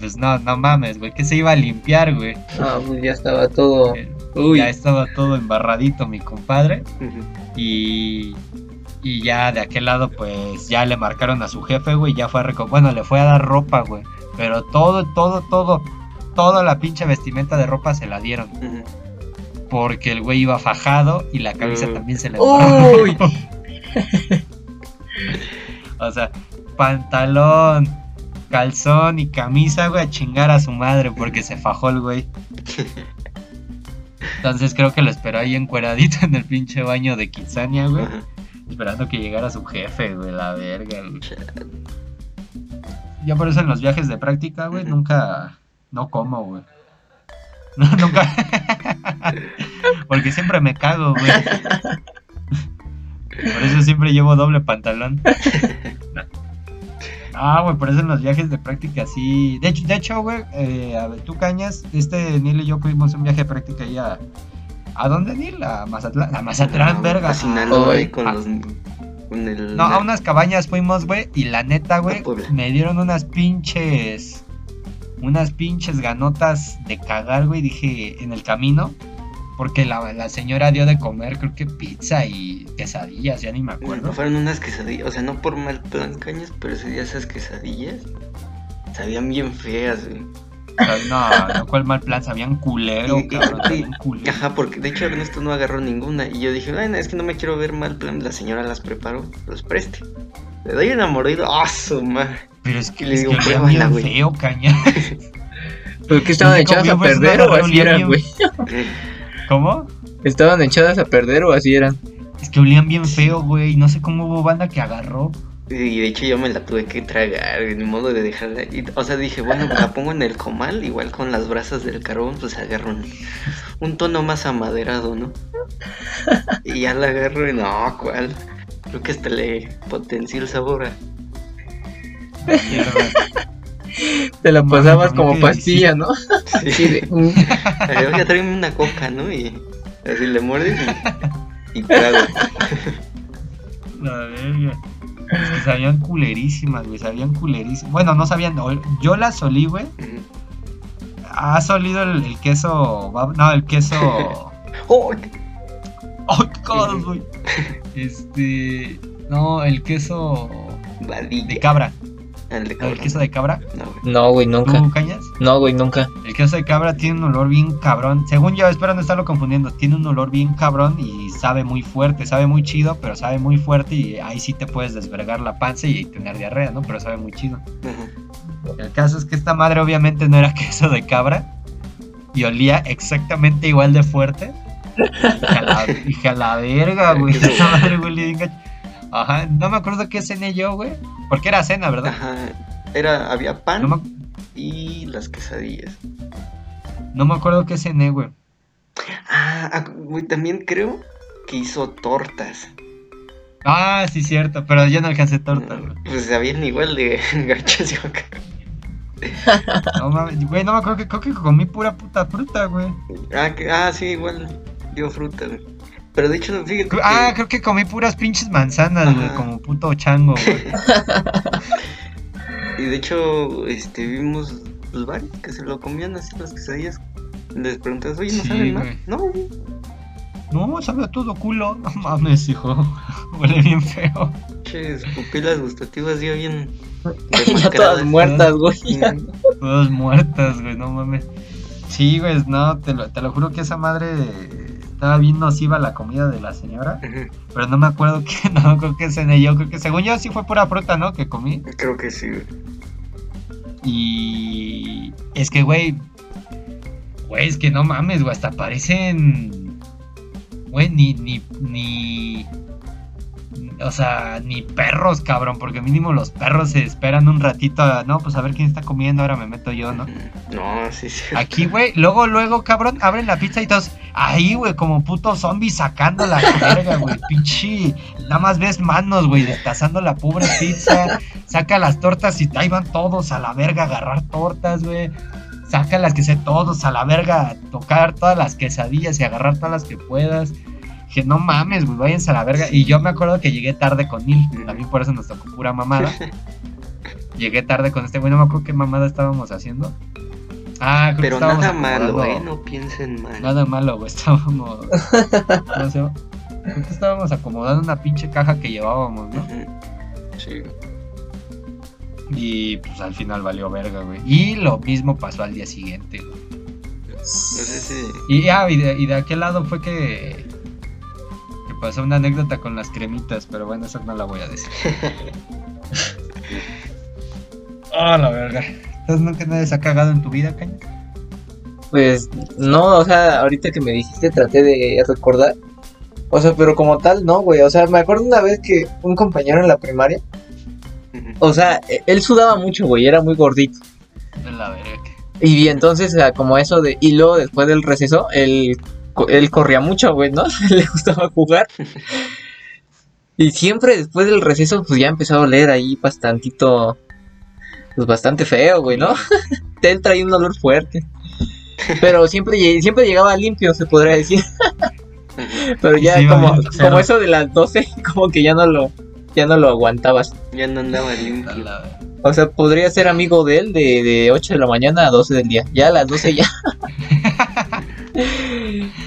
Pues no, no mames, güey, que se iba a limpiar, güey. Ah, pues ya estaba todo. Eh, Uy. Ya estaba todo embarradito, mi compadre. Y, y ya de aquel lado, pues ya le marcaron a su jefe, güey. Ya fue a reco- Bueno, le fue a dar ropa, güey. Pero todo, todo, todo, toda la pinche vestimenta de ropa se la dieron. Porque el güey iba fajado y la camisa también se le Uy. (laughs) O sea, pantalón, calzón y camisa, güey, a chingar a su madre porque se fajó el güey. Entonces creo que lo esperó ahí encueradito en el pinche baño de Kitsania, güey. Esperando que llegara su jefe, güey, la verga, güey. Yo por eso en los viajes de práctica, güey, nunca, no como, güey. (laughs) No, nunca. Porque siempre me cago, güey. (laughs) Por eso siempre llevo doble pantalón. (laughs) Ah, güey, por eso en los viajes de práctica sí. De hecho, de hecho, güey, eh, a ver, tú cañas, este Neil y yo fuimos un viaje de práctica ahí a. ¿A dónde, Neil? A Mazatlán. A Mazatlán, verga. a Sinaloa ahí con Ah. los. Con el. No, a unas cabañas fuimos, güey, y la neta, güey, A me dieron unas pinches. Unas pinches ganotas de cagar, güey, dije, en el camino. Porque la, la señora dio de comer, creo que pizza y quesadillas, ya ni me acuerdo. Bueno, fueron unas quesadillas, o sea, no por mal plan, cañas, pero ese día esas quesadillas sabían bien feas, güey. No, no, cuál mal plan, sabían culero, Y- cabrón, y- sabían culero. Ajá, porque de hecho Ernesto no agarró ninguna. Y yo dije, bueno, es que no me quiero ver mal plan. La señora las preparó, los preste. Le doy una mordida, ¡ah, su madre! Pero es que, le es digo, que bien güey. feo, caña. (laughs) ¿Pero qué estaban echadas a pues, perder no, o así bien. güey? (laughs) ¿Cómo? ¿Estaban echadas a perder o así eran? Es que olían bien feo, güey. No sé cómo hubo banda que agarró. Y de hecho yo me la tuve que tragar, ni modo de dejarla. Y, o sea, dije, bueno, la pongo en el comal, igual con las brasas del carbón, pues agarro un, un tono más amaderado, ¿no? Y ya la agarro y no, ¿cuál? Creo que hasta le potenció el sabor a... Mierda. (laughs) Te la Mames, pasabas como pastilla, ¿no? (laughs) Sí. Sí, de, (laughs) Ay, Oye, tráeme una coca, ¿no? Y así le muerdes y, y trago. La verga. Es que sabían culerísimas, güey. Sabían culerísimas. Bueno, no sabían. Yo las olí, güey. ¿Has olido el, el queso? No, el queso. ¡Oh! ¡Ay, qué cagados, güey! Este. No, el queso. Vadilla. De cabra. El de ¿El cabrón. queso de cabra? No, güey. No, güey, nunca. ¿Tú cañas? No, güey, nunca. El queso de cabra tiene un olor bien cabrón. Según yo, espero no estarlo confundiendo. Tiene un olor bien cabrón y sabe muy fuerte. Sabe muy chido, pero sabe muy fuerte. Y ahí sí te puedes desvergar la panza y tener diarrea, ¿no? Pero sabe muy chido. El caso es que esta madre obviamente no era (laughs) queso de cabra. Y olía exactamente igual de fuerte. A la, dije a la verga, güey. (laughs) Esta madre gacho. Ajá, no me acuerdo qué cené yo, güey. Porque era cena, ¿verdad? Ajá. Era, había pan No me, y las quesadillas. no me acuerdo qué cené, güey. Ah, ah, güey, también creo que hizo tortas. Ah, sí, cierto, pero yo no alcancé torta, güey. Pues sabían igual de (laughs) gachas yo acá. (laughs) No mames, güey, no me acuerdo que creo que comí pura puta fruta, güey. Ah, que- ah, sí, igual dio fruta, güey. Pero de hecho, fíjate que... Ah, creo que comí puras pinches manzanas, güey, como puto chango, güey. (laughs) Y de hecho, este, vimos pues varios que se lo comían así las quesadillas. Les preguntas, oye, ¿no Sí, saben más? No, güey. No, sabe a todo culo. No mames, hijo. Huele bien feo. Ches, pupilas gustativas ya bien. (laughs) ya todas muertas, güey. Todas muertas, güey, no mames. Sí, güey, no, te lo, te lo juro que esa madre estaba bien nociva la comida de la señora. Pero no me acuerdo (laughs) que, no me acuerdo que cené yo. Creo que según yo sí fue pura fruta, ¿no? Que comí. Creo que sí. Y es que, güey, güey, es que no mames, güey, hasta parecen, güey, ni, ni, ni, o sea, ni perros, cabrón, porque mínimo los perros se esperan un ratito, a, no, pues a ver quién está comiendo, ahora me meto yo, ¿no? No, sí, sí. Aquí, güey, luego, luego, cabrón, abren la pizza y todos, ahí, güey, como putos zombies sacando la verga, güey, pinche, nada más ves manos, güey, destazando la pobre pizza, saca las tortas y ahí van todos a la verga a agarrar tortas, güey, saca las que sé todos a la verga a tocar todas las quesadillas y agarrar todas las que puedas. Que no mames, güey, váyanse a la verga. Y yo me acuerdo que llegué tarde con Neil, también por eso nos tocó pura mamada. (laughs) Llegué tarde con este güey, no me acuerdo qué mamada estábamos haciendo. Ah, creo Pero que nada malo, ¿eh? No piensen mal. Nada malo, güey, estábamos... (laughs) Creo que estábamos acomodando una pinche caja que llevábamos, ¿no? Sí. Y pues al final valió verga, güey. Y lo mismo pasó al día siguiente, güey. No sé si. Y, ah, y, de, y de aquel lado fue que... Pasó una anécdota con las cremitas, pero bueno, esa no la voy a decir. (laughs) Ah, la verga. Entonces nunca nadie se ha cagado en tu vida, caña. Pues no, o sea, ahorita que me dijiste traté de recordar. O sea, pero como tal, no, güey. O sea, me acuerdo una vez que un compañero en la primaria, o sea, e- él sudaba mucho, güey, era muy gordito. De la verga. Y entonces, o sea, como eso de. Y luego después del receso, él, co- él corría mucho, güey, ¿no? (laughs) Le gustaba jugar. (laughs) Y siempre después del receso, pues ya empezó a oler ahí bastantito. Pues bastante feo, güey, ¿no? (laughs) él traía un olor fuerte. Pero siempre, siempre llegaba limpio, se podría decir. Pero ya como, bien grosero. como eso de las 12, como que ya no lo, ya no lo aguantabas. Ya no andaba limpio. O sea, podría ser amigo de él de, de 8 de la mañana a 12 del día. Ya a las 12 ya.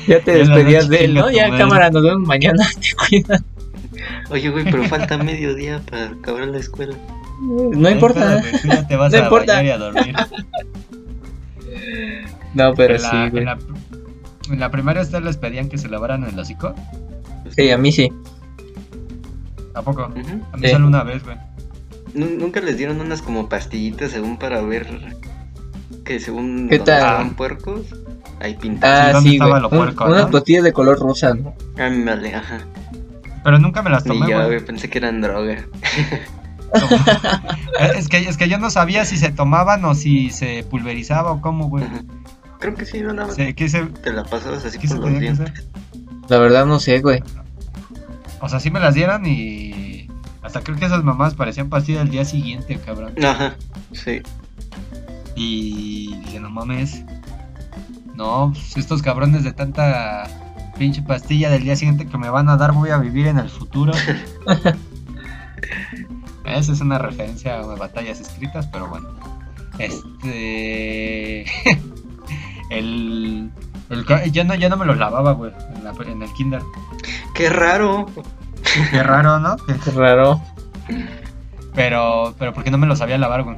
Ya te despedías de él, ¿no? Ya cámara, nos vemos mañana. (laughs) Te cuidas. Oye, güey, pero falta medio día para acabar la escuela. No importa. te vas No a importa. bañar y a dormir. No, pero en, la, sí, güey. en, la, en la primaria ustedes les pedían que se lavaran el hocico. Sí, a mí sí. ¿A poco? A mí Sí. solo una vez, güey. Nu- Nunca les dieron unas como pastillitas según para ver que según ¿Qué tal? puercos, ahí pintaban. Ah, ¿dónde sí, güey. lo Un- puerco, unas no? pastillas de color rosa, ¿no? Ándale, ajá. Pero nunca me las Ni tomé, yo, güey. güey, pensé que eran droga. (laughs) Es, que, es que yo no sabía si se tomaban o si se pulverizaba o cómo, güey. Ajá. Creo que sí, no nada más Se- ¿Qué se, te la pasabas así qué se por los dientes. (laughs) La verdad no sé, güey. O sea, sí me las dieron y... Hasta creo que esas mamás parecían pastillas al día siguiente, cabrón. Ajá, sí. Y dije, no mames. No, pues, estos cabrones de tanta pinche pastilla del día siguiente que me van a dar voy a vivir en el futuro. (laughs) Esa es una referencia a batallas escritas, pero bueno. Este. (laughs) el. el yo, no, yo no me los lavaba, güey, en, la- en el kinder. Qué raro. Qué raro, ¿no? Qué raro. Pero, pero ¿por qué no me los sabía lavar, güey?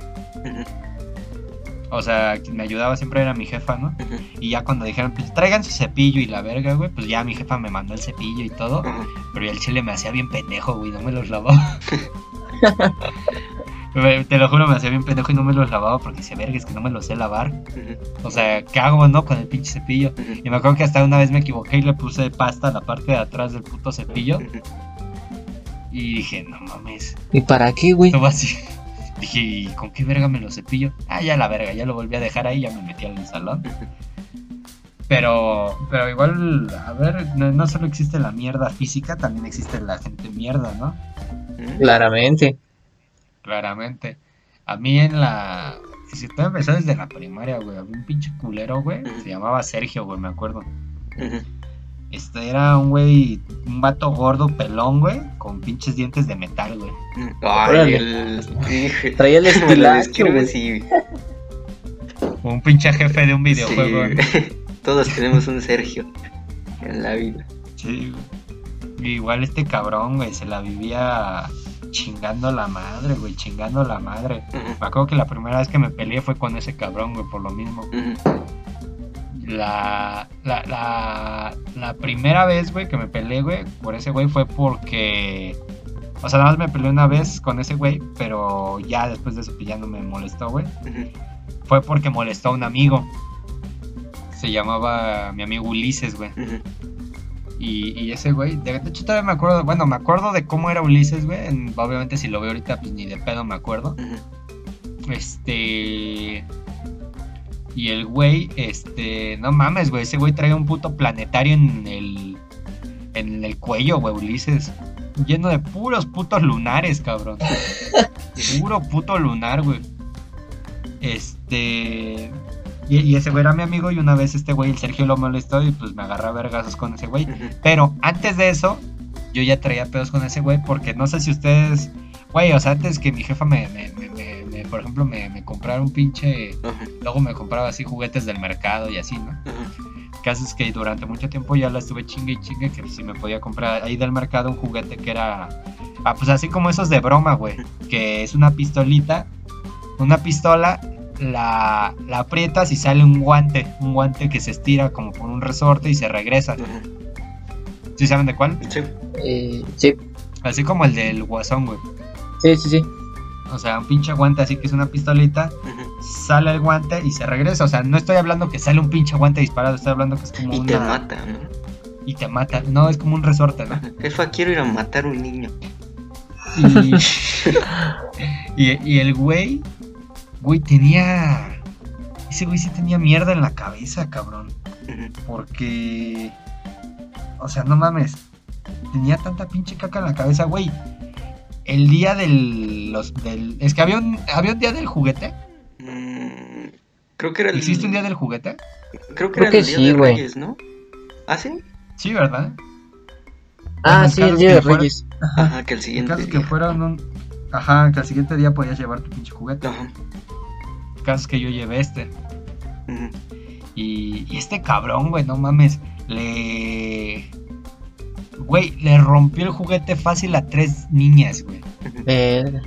O sea, quien me ayudaba siempre era mi jefa, ¿no? Y ya cuando dijeron, pues traigan su cepillo y la verga, güey, pues ya mi jefa me mandó el cepillo y todo. Pero ya el chile me hacía bien pendejo, güey, no me los lavaba. (laughs) Te lo juro, me hacía bien pendejo y no me los lavaba porque se verga, es que no me los sé lavar. O sea, ¿qué hago, no? Con el pinche cepillo. Y me acuerdo que hasta una vez me equivoqué y le puse pasta a la parte de atrás del puto cepillo. Y dije, no mames, ¿Y para qué, güey? todo así. Dije, ¿y con qué verga me lo cepillo? Ah, ya la verga, ya lo volví a dejar ahí, ya me metí al salón. Pero, pero igual, a ver, no, no solo existe la mierda física, también existe la gente mierda, ¿no? Claramente. Claramente. A mí en la... Si todo empezó desde la primaria, güey. Había un pinche culero, güey. Se llamaba Sergio, güey, me acuerdo. Ujú. Este era un güey, un vato gordo, pelón, güey, con pinches dientes de metal, güey. Ay, el. Traía el (laughs) estilacho, güey. y- Un pinche jefe de un videojuego. Sí. (laughs) Todos tenemos un Sergio en la vida. Sí, güey. Igual este cabrón, güey, se la vivía chingando la madre, güey, chingando la madre. Me acuerdo que la primera vez que me peleé fue con ese cabrón, güey, por lo mismo. ujú, La, la, la, la primera vez, güey, que me peleé, güey, por ese güey fue porque... O sea, nada más me peleé una vez con ese güey, pero ya después de eso pues, ya no me molestó, güey. Fue porque molestó a un amigo. Se llamaba mi amigo Ulises, güey. Y, y ese güey, de, de hecho todavía me acuerdo, bueno, me acuerdo de cómo era Ulises, güey. en- Obviamente si lo veo ahorita, pues ni de pedo me acuerdo. Este... Y el güey, este... No mames, güey, ese güey traía un puto planetario en el... En el cuello, güey, Ulises. Lleno de puros putos lunares, cabrón. (laughs) Puro puto lunar, güey. Este... Y, y ese güey era mi amigo y una vez este güey, el Sergio, lo molestó y pues me agarré a vergazos con ese güey. Pero antes de eso, yo ya traía pedos con ese güey porque no sé si ustedes... Güey, o sea, antes que mi jefa me, me- me- me- me, por ejemplo, me, me comprara un pinche... Ajá, Luego me compraba así juguetes del mercado y así, ¿no? ajá. Caso es que durante mucho tiempo ya la estuve chingue y chingue que si me podía comprar ahí del mercado un juguete que era... Ah, pues así como esos de broma, güey. Que es una pistolita. Una pistola, la, la aprietas y sale un guante. Un guante que se estira como por un resorte y se regresa. Ajá. ¿Sí saben de cuál? Sí. Eh, sí, Así como el del guasón, güey. sí, sí, sí. O sea, un pinche guante así que es una pistolita. Sale el guante y se regresa. O sea, no estoy hablando que sale un pinche guante disparado. Estoy hablando que es como Y una... te mata, ¿no? Y te mata. No, es como un resorte, ¿no? Jefa, quiero ir a matar a un niño. Y, (laughs) y, y el güey, güey, tenía. Ese güey sí tenía mierda en la cabeza, cabrón. Porque. O sea, no mames. Tenía tanta pinche caca en la cabeza, güey. El día del. Los, del es que había un, había un día del juguete. Mm, Creo que era el. ¿Existe un día del juguete? Creo que Creo era que el día sí, de. Reyes, ¿no? ¿Ah, sí? Sí, ¿verdad? Ah, sí, el Día de fueron- Reyes. Ajá, que el siguiente. caso es que día. fueron un. Ajá, que al siguiente día podías llevar tu pinche juguete. Ajá. El caso es que yo llevé este. Ujú. Y, y este cabrón, güey, no mames, le... Güey, le rompió el juguete fácil a tres niñas, güey. Verga.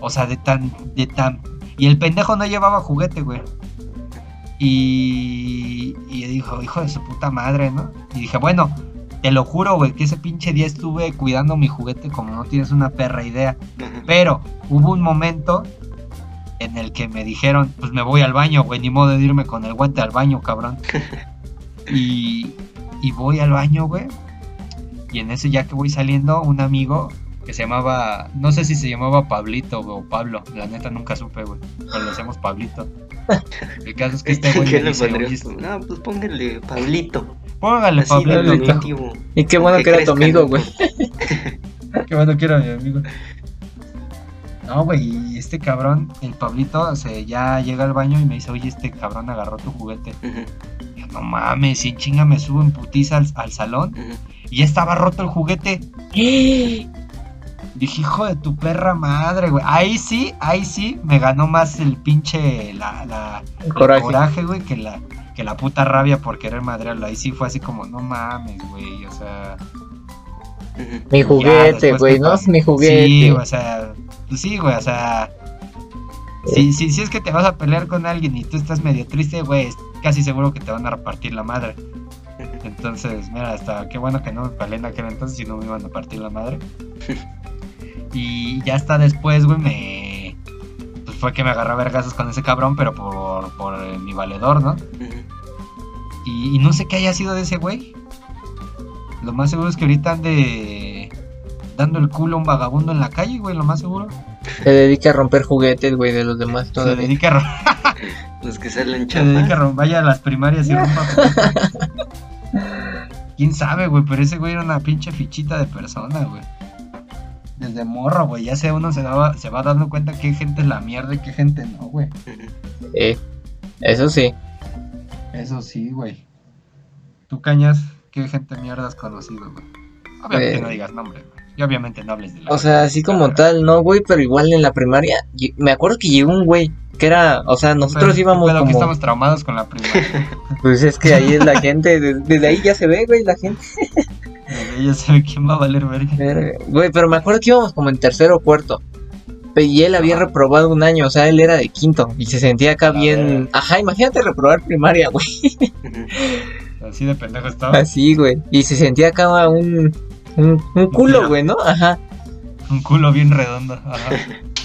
O sea, de tan, de tan... Y el pendejo no llevaba juguete, güey. Y... Y dijo, hijo de su puta madre, ¿no? Y dije, bueno, te lo juro, güey, que ese pinche día estuve cuidando mi juguete como no tienes una perra idea. Pero hubo un momento en el que me dijeron, pues me voy al baño, güey, ni modo de irme con el guante al baño, cabrón. (laughs) y, y voy al baño, güey. Y en ese ya que voy saliendo, un amigo que se llamaba, no sé si se llamaba Pablito o Pablo, la neta nunca supe, güey. Pero le decíamos Pablito. El caso es que este güey (laughs) ¿Qué me le dice, pondrías "Oye, tú? No, pues póngale Pablito. póngale Así Pablito. Y qué bueno Que que era tu amigo, güey. (laughs) Qué bueno que era mi amigo. No, güey, y este cabrón, el Pablito, se ya llega al baño y me dice, oye, este cabrón agarró tu juguete. No mames, sin chinga me subo en putiza al, al salón y ya estaba roto el juguete. (gasps) Dije, hijo de tu perra madre, güey. Ahí sí, ahí sí me ganó más el pinche, la, la, El el coraje. güey, que la, que la puta rabia por querer madrearlo. Ahí sí fue así como, no mames, güey, o sea... Mi juguete, güey, no mi juguete. Sí, o sea, pues sí, güey, o sea... Si, si, si es que te vas a pelear con alguien y tú estás medio triste, güey, casi seguro que te van a repartir la madre. (laughs) Entonces, mira, hasta qué bueno que no me peleé en aquel entonces si no me iban a partir la madre. (laughs) Y ya hasta después, güey, me... Pues fue que me agarré a vergazos con ese cabrón, pero por, por eh, mi valedor, ¿no? Y, y no sé qué haya sido de ese güey. Lo más seguro es que ahorita ande dando el culo a un vagabundo en la calle, güey, lo más seguro. Se dedica a romper juguetes, güey, de los demás Se todavía. dedica a, ro- (laughs) Los que salen se dedica a chapas. rom- vaya a las primarias y rompa. (laughs) (laughs) Quién sabe, güey, pero ese güey era una pinche fichita de persona, güey. Desde morro, güey, ya sea uno se, daba, se va dando cuenta qué gente es la mierda y qué gente no, güey. Sí, eso sí. Eso sí, güey. Tú cañas, qué gente mierda has conocido, güey. Obviamente Eh. no digas nombres, güey. Y obviamente no hables de la O sea, así como tal, no, güey, pero igual en la primaria, me acuerdo que llegó un güey, que era, o sea, nosotros Pero, íbamos pero que como, estamos traumados con la primaria. (laughs) pues es que ahí es la gente, de- desde ahí ya se ve, güey, la gente. Desde ella sabe quién va a valer verga. Güey, pero me acuerdo que íbamos como en tercero o cuarto. Y él había reprobado un año, o sea, él era de quinto y se sentía acá A bien. ver. Ajá, imagínate reprobar primaria, güey. (laughs) Así de pendejo estaba. Así, güey. Y se sentía acá un, un, un culo, güey, ¿no? Ajá. Un culo bien redondo. Ajá.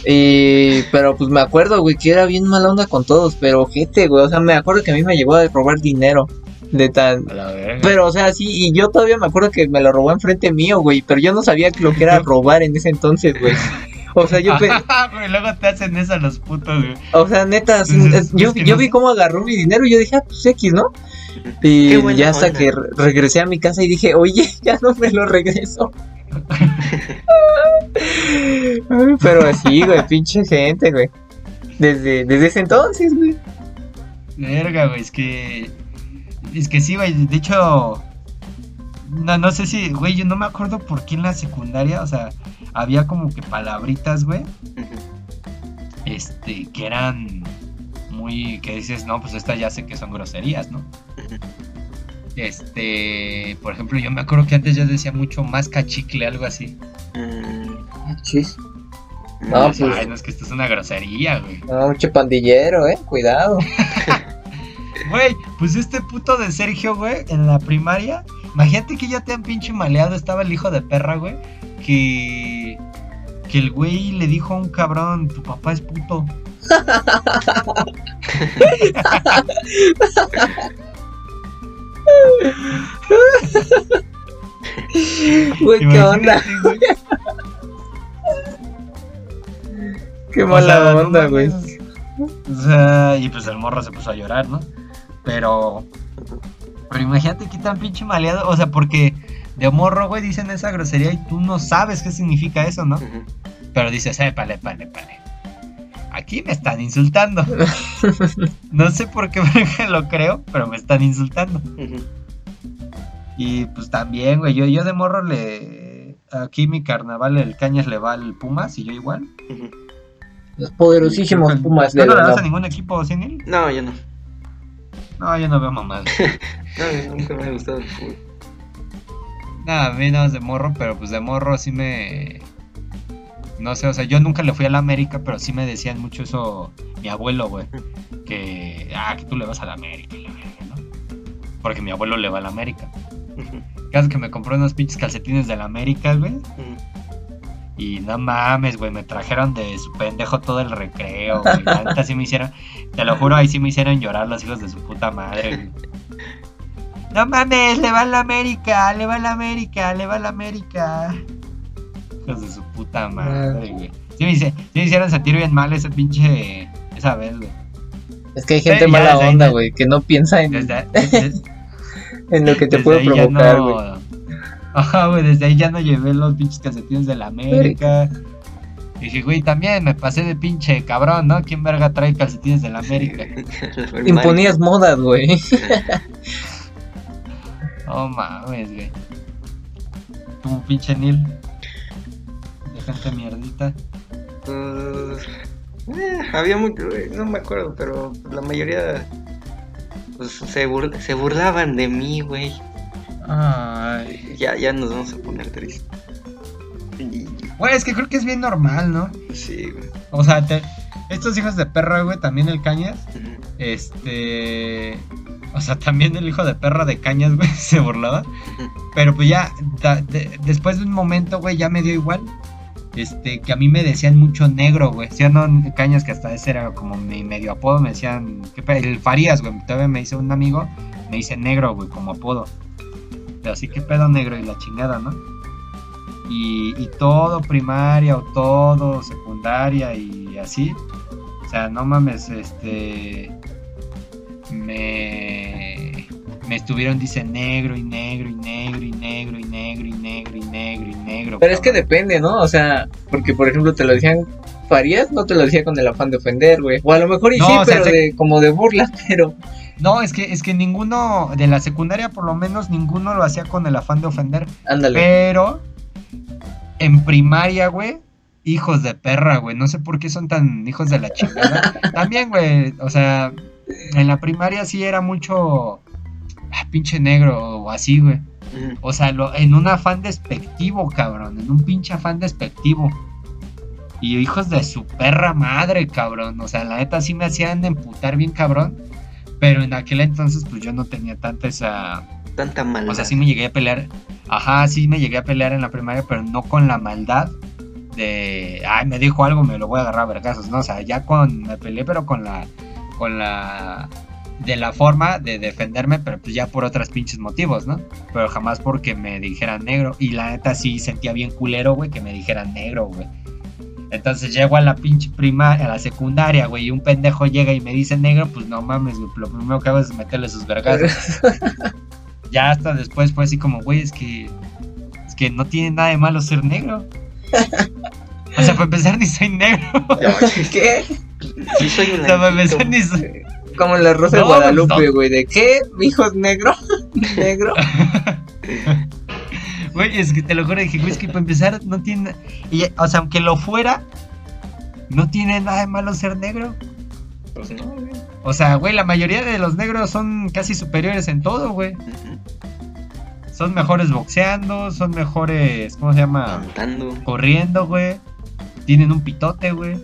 Y, pero pues me acuerdo, güey, que era bien mala onda con todos, pero gente, güey, o sea, me acuerdo que a mí me llegó a robar dinero de tan... A la verga. Pero, o sea, sí, y yo todavía me acuerdo que me lo robó enfrente mío, güey, pero yo no sabía que lo que era (laughs) robar en ese entonces, güey. O sea, yo, pe- (laughs) Ajá, güey, luego te hacen eso a los putos, güey. o sea, neta, Entonces, yo, es que yo no vi cómo agarró mi dinero y yo dije, ah, pues X, ¿no? Y ya hasta onda. que re- regresé a mi casa y dije, oye, (laughs) ya no me lo regreso. (laughs) Pero así, güey, pinche gente, güey. Desde, desde ese entonces, güey. Verga, güey, es que. Es que sí, güey. De hecho. No, no sé si, güey, yo no me acuerdo por qué en la secundaria, o sea, había como que palabritas, güey, este, que eran muy, que dices, no, pues estas ya sé que son groserías, ¿no? Este, por ejemplo, yo me acuerdo que antes yo decía mucho más cachicle, algo así. Mm, Chis. No, Ay, pues- no, es que esto es una grosería, güey. No, mucho pandillero, eh, cuidado. (laughs) Güey, pues este puto de Sergio, güey, en la primaria. Imagínate que ya te han pinche maleado. Estaba el hijo de perra, güey. Que. Que el güey le dijo a un cabrón: Tu papá es puto. (laughs) (laughs) Güey, ¿qué onda? Güey. Qué O mala sea, onda, güey. O sea, y pues el morro se puso a llorar, ¿no? Pero. Pero imagínate qué tan pinche maleado. O sea, porque de morro, güey, dicen esa grosería y tú no sabes qué significa eso, ¿no? Pero dices, eh, pale, pale, pale. Aquí me están insultando. (laughs) No sé por qué (laughs) lo creo, pero me están insultando. Y pues también, güey, yo, yo de morro le... Aquí mi carnaval, el Cañas le va al Pumas y yo igual. Ujú. Los poderosísimos Pumas ¿Tú de no le vas a ningún equipo, Sinil? No, yo no. No, yo no veo mamadas. (laughs) No, nunca me ha gustado el fútbol. Nada, a mí nada más de morro, pero pues de morro sí me... No sé, o sea, yo nunca le fui a la América, pero sí me decían mucho eso mi abuelo, güey. (laughs) Que, ah, que tú le vas a la América, la verga, ¿no? Porque mi abuelo le va a la América. (laughs) Vez que me compró unos pinches calcetines de la América, güey. Ujú. Y no mames, güey, me trajeron de su pendejo todo el recreo, güey. La neta sí me hicieron, te lo juro, ahí sí me hicieron llorar los hijos de su puta madre, güey. (laughs) No mames, le va a la América, le va a la América, le va a la América. Hijos de su puta madre, güey. Sí me, hice- sí me hicieron sentir bien mal ese pinche, esa vez, güey. Es que hay gente Sí, ya mala onda, güey, que no piensa en, Desde, (laughs) desde- en lo que te puede provocar, no- güey. (laughs) Ajá, güey, desde ahí ya no llevé los pinches calcetines de la América. dije, güey, también me pasé de pinche cabrón, ¿no? ¿Quién verga trae calcetines de la América? (laughs) Imponías modas, güey. Oh mames, güey. Tú, pinche Nil. Gente mierdita. Pues, eh, había mucho, güey, no me acuerdo, pero la mayoría pues, se, bur- se burlaban de mí, güey. Ay. Ya, ya nos vamos a poner tristes. Y, Güey, es que creo que es bien normal, ¿no? sí, güey. O sea, te- estos hijos de perra, güey, también el Cañas. Este. O sea, también el hijo de perra de Cañas, güey, (laughs) se burlaba. Pero pues ya, da- de- después de un momento, güey, ya me dio igual. Este, que a mí me decían mucho negro, güey. ¿Sí no? Cañas, que hasta ese era como mi medio apodo, me decían. ¿qué pe- el Farías, güey. Todavía me dice un amigo, me dice negro, güey, como apodo. Pero así que pedo negro y la chingada, ¿no? Y, y todo primaria o todo secundaria y así. O sea, no mames, este. Me. Me estuvieron, dice negro y negro y negro y negro y negro y negro y negro y negro. Pero es que depende, ¿no? O sea, porque por ejemplo te lo decían Farías, no te lo decía con el afán de ofender, güey. O a lo mejor y sí, pero de, como de burla, (laughs) pero No, es que, es que ninguno, de la secundaria por lo menos, ninguno lo hacía con el afán de ofender. ándale. Pero en primaria, güey, hijos de perra, güey. No sé por qué son tan hijos de la chingada. (laughs) También, güey, o sea, en la primaria sí era mucho ah, pinche negro o así, güey. O sea, lo- en un afán despectivo, cabrón. En un pinche afán despectivo. Y hijos de su perra madre, cabrón. O sea, la neta sí me hacían emputar bien, cabrón. Pero en aquel entonces, pues yo no tenía tanta esa. Tanta maldad. O sea, sí me llegué a pelear. Ajá, sí me llegué a pelear en la primaria, pero no con la maldad de. Ay, me dijo algo, me lo voy a agarrar a vergazos. No, o sea, ya con. Me peleé, pero con la. Con la. De la forma de defenderme, pero pues ya por otros pinches motivos, ¿no? Pero jamás porque me dijeran negro. Y la neta sí sentía bien culero, güey, que me dijeran negro, güey. Entonces llego a la pinche primaria, a la secundaria, güey, y un pendejo llega y me dice negro, pues no mames, güey, lo primero que hago es meterle sus vergazos. (laughs) ya hasta después fue así como, güey, es que es que no tiene nada de malo ser negro. O sea, para empezar ni soy negro. (laughs) ¿Qué? Sí soy un O sea, para empezar ni soy... Como en la Rosa de Guadalupe, no. güey. ¿De qué? ¿Hijos negro? (laughs) ¿Negro? (laughs) Güey, es que te lo juro, dije, güey, es que para empezar no tiene... y, o sea, aunque lo fuera, no tiene nada de malo ser negro. Pues no, güey. O sea, güey, la mayoría de los negros son casi superiores en todo, güey. Son mejores boxeando, son mejores, ¿cómo se llama? Cantando. Corriendo, güey. Tienen un pitote, güey.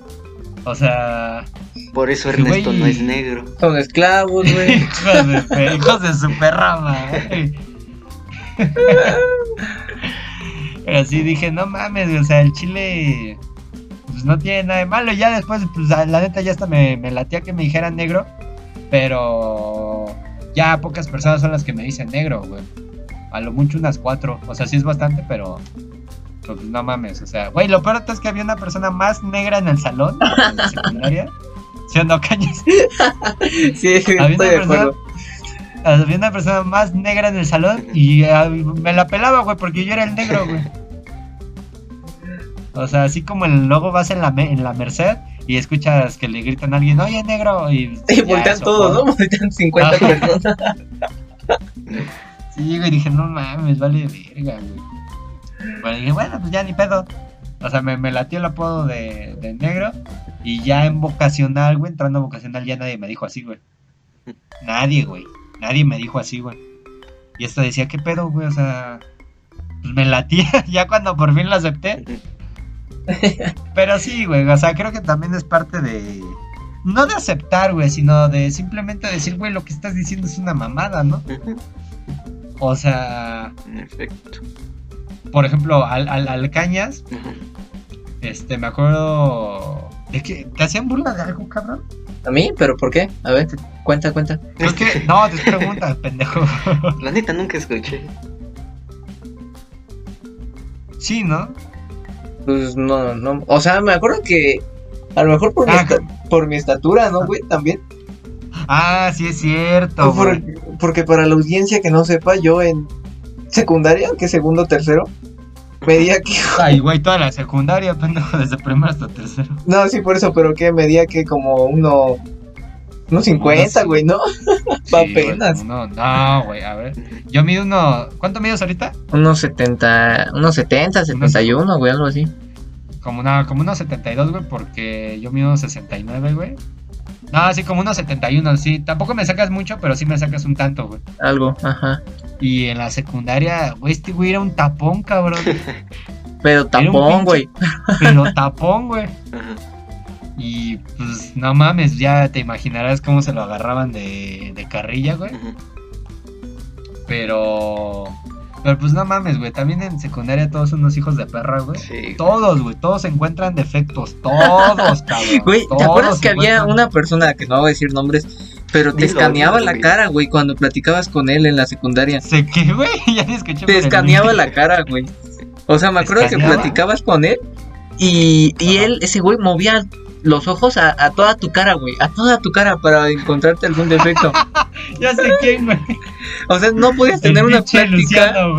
O sea, Por eso Ernesto no es negro. Son esclavos, güey. (laughs) hijos de, pe- hijos de su perra. Pero (laughs) sí dije, no mames, güey, o sea, el chile pues no tiene nada de malo. Ya después, pues la la neta ya hasta me, me latía que me dijeran negro. Pero ya pocas personas son las que me dicen negro, güey. A lo mucho unas cuatro. O sea, sí es bastante, pero. Pues no mames, o sea, güey, lo peor es que había una persona más negra en el salón, en la secundaria. ¿Sí o no, Cañas? Sí, sí, Había estoy una de acuerdo. Había una persona más negra en el salón y ah, me la pelaba, güey, porque yo era el negro, güey. O sea, así como el logo vas en la, en la Merced y escuchas que le gritan a alguien, oye, negro, y... Voltean eso, todos, ¿no? Voltean 50 Ajá. personas. (laughs) Sí, güey, dije, no mames, vale verga, güey. Bueno, dije, bueno, pues ya ni pedo. O sea, me, me latió el apodo de, de negro y ya en vocacional, güey, entrando a vocacional ya nadie me dijo así, güey. Nadie, güey. Nadie me dijo así, güey. Y esto decía, ¿qué pedo, güey? O sea, pues me latía (laughs) ya cuando por fin lo acepté. (laughs) Pero sí, güey, o sea, creo que también es parte de... No de aceptar, güey, sino de simplemente decir, güey, lo que estás diciendo es una mamada, ¿no? O sea, En efecto. Por ejemplo, al, al, al Cañas, este, me acuerdo de que te hacían burla de algo, cabrón. ¿A mí? ¿Pero por qué? A ver, cuenta, cuenta. Es que, no, te preguntas, (laughs) pendejo. La neta nunca escuché. Sí, ¿no? Pues no, no. O sea, me acuerdo que a lo mejor por, mi, Ah, esta- por mi estatura, ¿no, güey? También. Ah, sí es cierto, Por- güey. porque para la audiencia que no sepa, yo en secundaria, que segundo tercero, Medía que. (laughs) Ay, güey, toda la secundaria, pendejo, desde primero hasta tercero. No, sí, por eso, pero que medía que como uno. Unos 50, güey, ¿no? (laughs) Sí, apenas. uno- no, güey, a ver. Yo mido uno. ¿Cuánto mides ahorita? Unos 70, unos 70, 71, güey, algo así. Como, una, como unos 72, güey, porque yo mido 69, güey. No, sí, como unos 71, sí. Tampoco me sacas mucho, pero sí me sacas un tanto, güey. Algo, ajá. Y en la secundaria, güey, este güey era un tapón, cabrón. (laughs) Pero tapón, güey. Pero (laughs) tapón, güey. Y pues no mames, ya te imaginarás cómo se lo agarraban de, de carrilla, güey. Pero. Pero pues no mames, güey. También en secundaria todos son unos hijos de perra, güey. Sí. Todos, güey. Todos encuentran defectos. Todos, cabrón. (laughs) Güey, ¿te acuerdas que había una persona que no voy a decir nombres, pero te Dilo, escaneaba la güey. cara, güey, cuando platicabas con él en la secundaria? ¿Se qué, güey? (laughs) Ya ni escuché. Te escaneaba la cara, güey. O sea, me acuerdo que platicabas con él y, él, ese güey, movía los ojos a, a toda tu cara, güey. A toda tu cara para encontrarte algún defecto. (laughs) Ya sé quién, güey. O sea, no podías tener una plática. Luciano.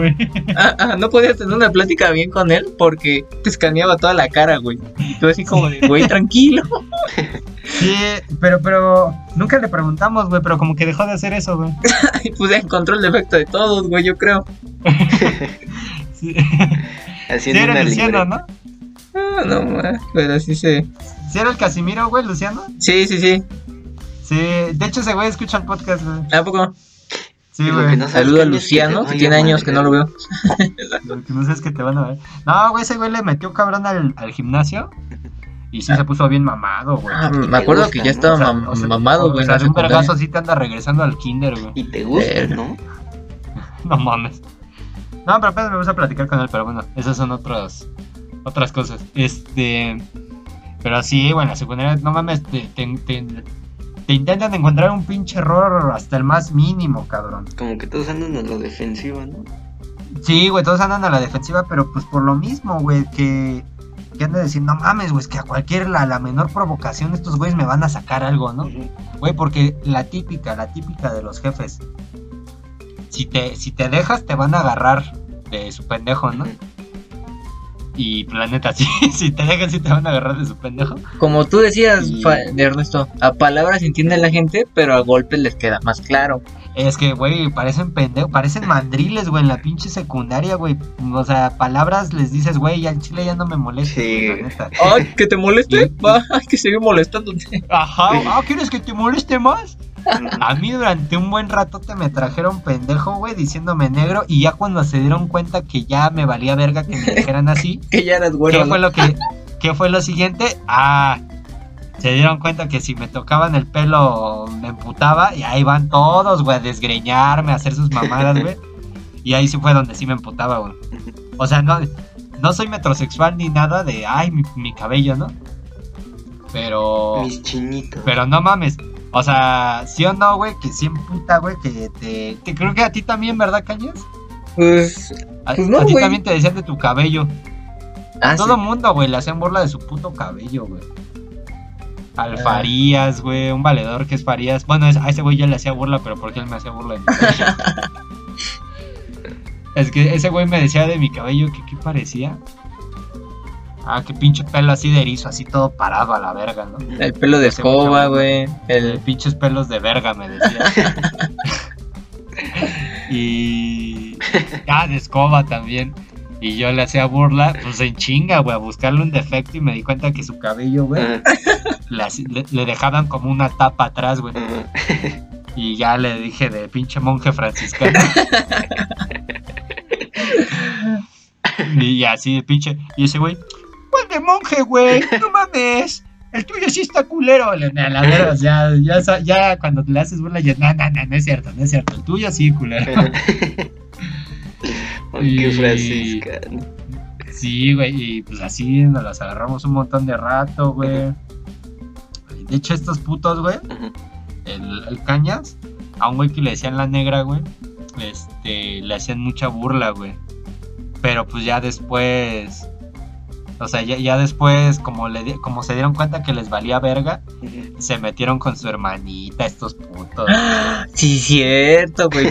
Ah, ah, no podías tener una plática bien con él porque te escaneaba toda la cara, güey. Y tú así como de, güey, tranquilo. Sí, pero, pero. Nunca le preguntamos, güey. Pero como que dejó de hacer eso, güey. (laughs) Y pues ya encontró el defecto de todos, güey, yo creo. (laughs) Sí, Haciendo Sí era una Luciano. ¿no? Ah, no, ma, pero sí se. Sí era el Casimiro, güey, Luciano. Sí, sí, sí. Sí, de hecho ese güey escucha el podcast, güey. ¿A poco? Sí, güey. no sabes Saludo a que Luciano, que tiene años que no lo veo. Lo (laughs) que no sé es que te van a ver. No, güey, ese güey le metió cabrón al, al gimnasio. Y sí se puso bien mamado, güey. Ah, me acuerdo gusta, que ya estaba O sea, mam- o sea, mamado, o güey. en sea, de un vergazo sí te anda regresando al kinder, güey. Y te gusta, Verga. ¿no? (laughs) No mames. No, pero apenas me gusta platicar con él, pero bueno, esas son otras otras cosas. Este. Pero sí, bueno, la secundaria, no mames, te, te, te- te intentan encontrar un pinche error hasta el más mínimo, cabrón. Como que todos andan a la defensiva, ¿no? Sí, güey, todos andan a la defensiva, pero pues por lo mismo, güey, que, que decir, no mames, güey, es que a cualquier, la, la menor provocación estos güeyes me van a sacar algo, ¿no? Ujú. Güey, porque la típica, la típica de los jefes, si te, si te dejas te van a agarrar de su pendejo, ¿no? Ujú. Y planeta, (laughs) sí, si te dejas sí te van a agarrar de su pendejo. Como tú decías, Y- fa- de Ernesto, a palabras entiende la gente, pero a golpes les queda más claro. Es que, güey, parecen pendejos, parecen mandriles, güey, en la pinche secundaria, güey. O sea, palabras les dices, güey, ya el chile ya no me molesta, Sí. Ay, que te moleste, va, (laughs) hay (laughs) que seguir molestándote. Ajá, ah, ¿quieres que te moleste más? A mí durante un buen rato te me trajeron pendejo, güey, diciéndome negro y ya cuando se dieron cuenta que ya me valía verga que me (laughs) dijeran así, Que ya eras ¿qué fue lo que qué fue lo siguiente? Ah, se dieron cuenta que si me tocaban el pelo me emputaba y ahí van todos, güey, a desgreñarme, a hacer sus mamadas, güey. (laughs) Y ahí sí fue donde sí me emputaba, güey. O sea, no no soy metrosexual ni nada de, ay, mi, mi cabello, ¿no? Pero Mis chinitos. pero no mames. O sea, sí o no, güey, que sí emputa, güey, que te... Que creo que a ti también, ¿verdad, Cañas? Pues. A, Pues no, a ti güey. también te decían de tu cabello. Ah, Todo sí. mundo, güey, le hacían burla de su puto cabello, güey. Al Ah. Farías, güey, un valedor que es Farías. Bueno, a ese güey yo le hacía burla, pero porque él me hacía burla de mi cabello. (laughs) es que ese güey me decía de mi cabello que qué parecía. Ah, que pinche pelo así de erizo, así todo parado a la verga, ¿no? El pelo de escoba, güey. El pinches pelos de verga, me decía. (laughs) y. Ah, de escoba también. Y yo le hacía burla, pues en chinga, güey, a buscarle un defecto y me di cuenta que su cabello, güey, le, le- dejaban como una tapa atrás, güey. Y ya le dije de pinche monje franciscano. (laughs) y así de pinche. Y ese güey, ¿cuál de monje, güey? No mames. El tuyo sí está culero. La verga, ya, ya, ya cuando le haces burla, ya, no, no, no, no es cierto, no es cierto. El tuyo sí, culero. (laughs) (laughs) Qué franciscano. Sí, güey, y pues así nos las agarramos un montón de rato, güey. De hecho, estos putos, güey, el, el Cañas, a un güey que le decían la negra, güey, este, le hacían mucha burla, güey. Pero pues ya después, O sea, ya, ya después, como, le, como se dieron cuenta que les valía verga, se metieron con su hermanita, estos putos. Sí, cierto, güey.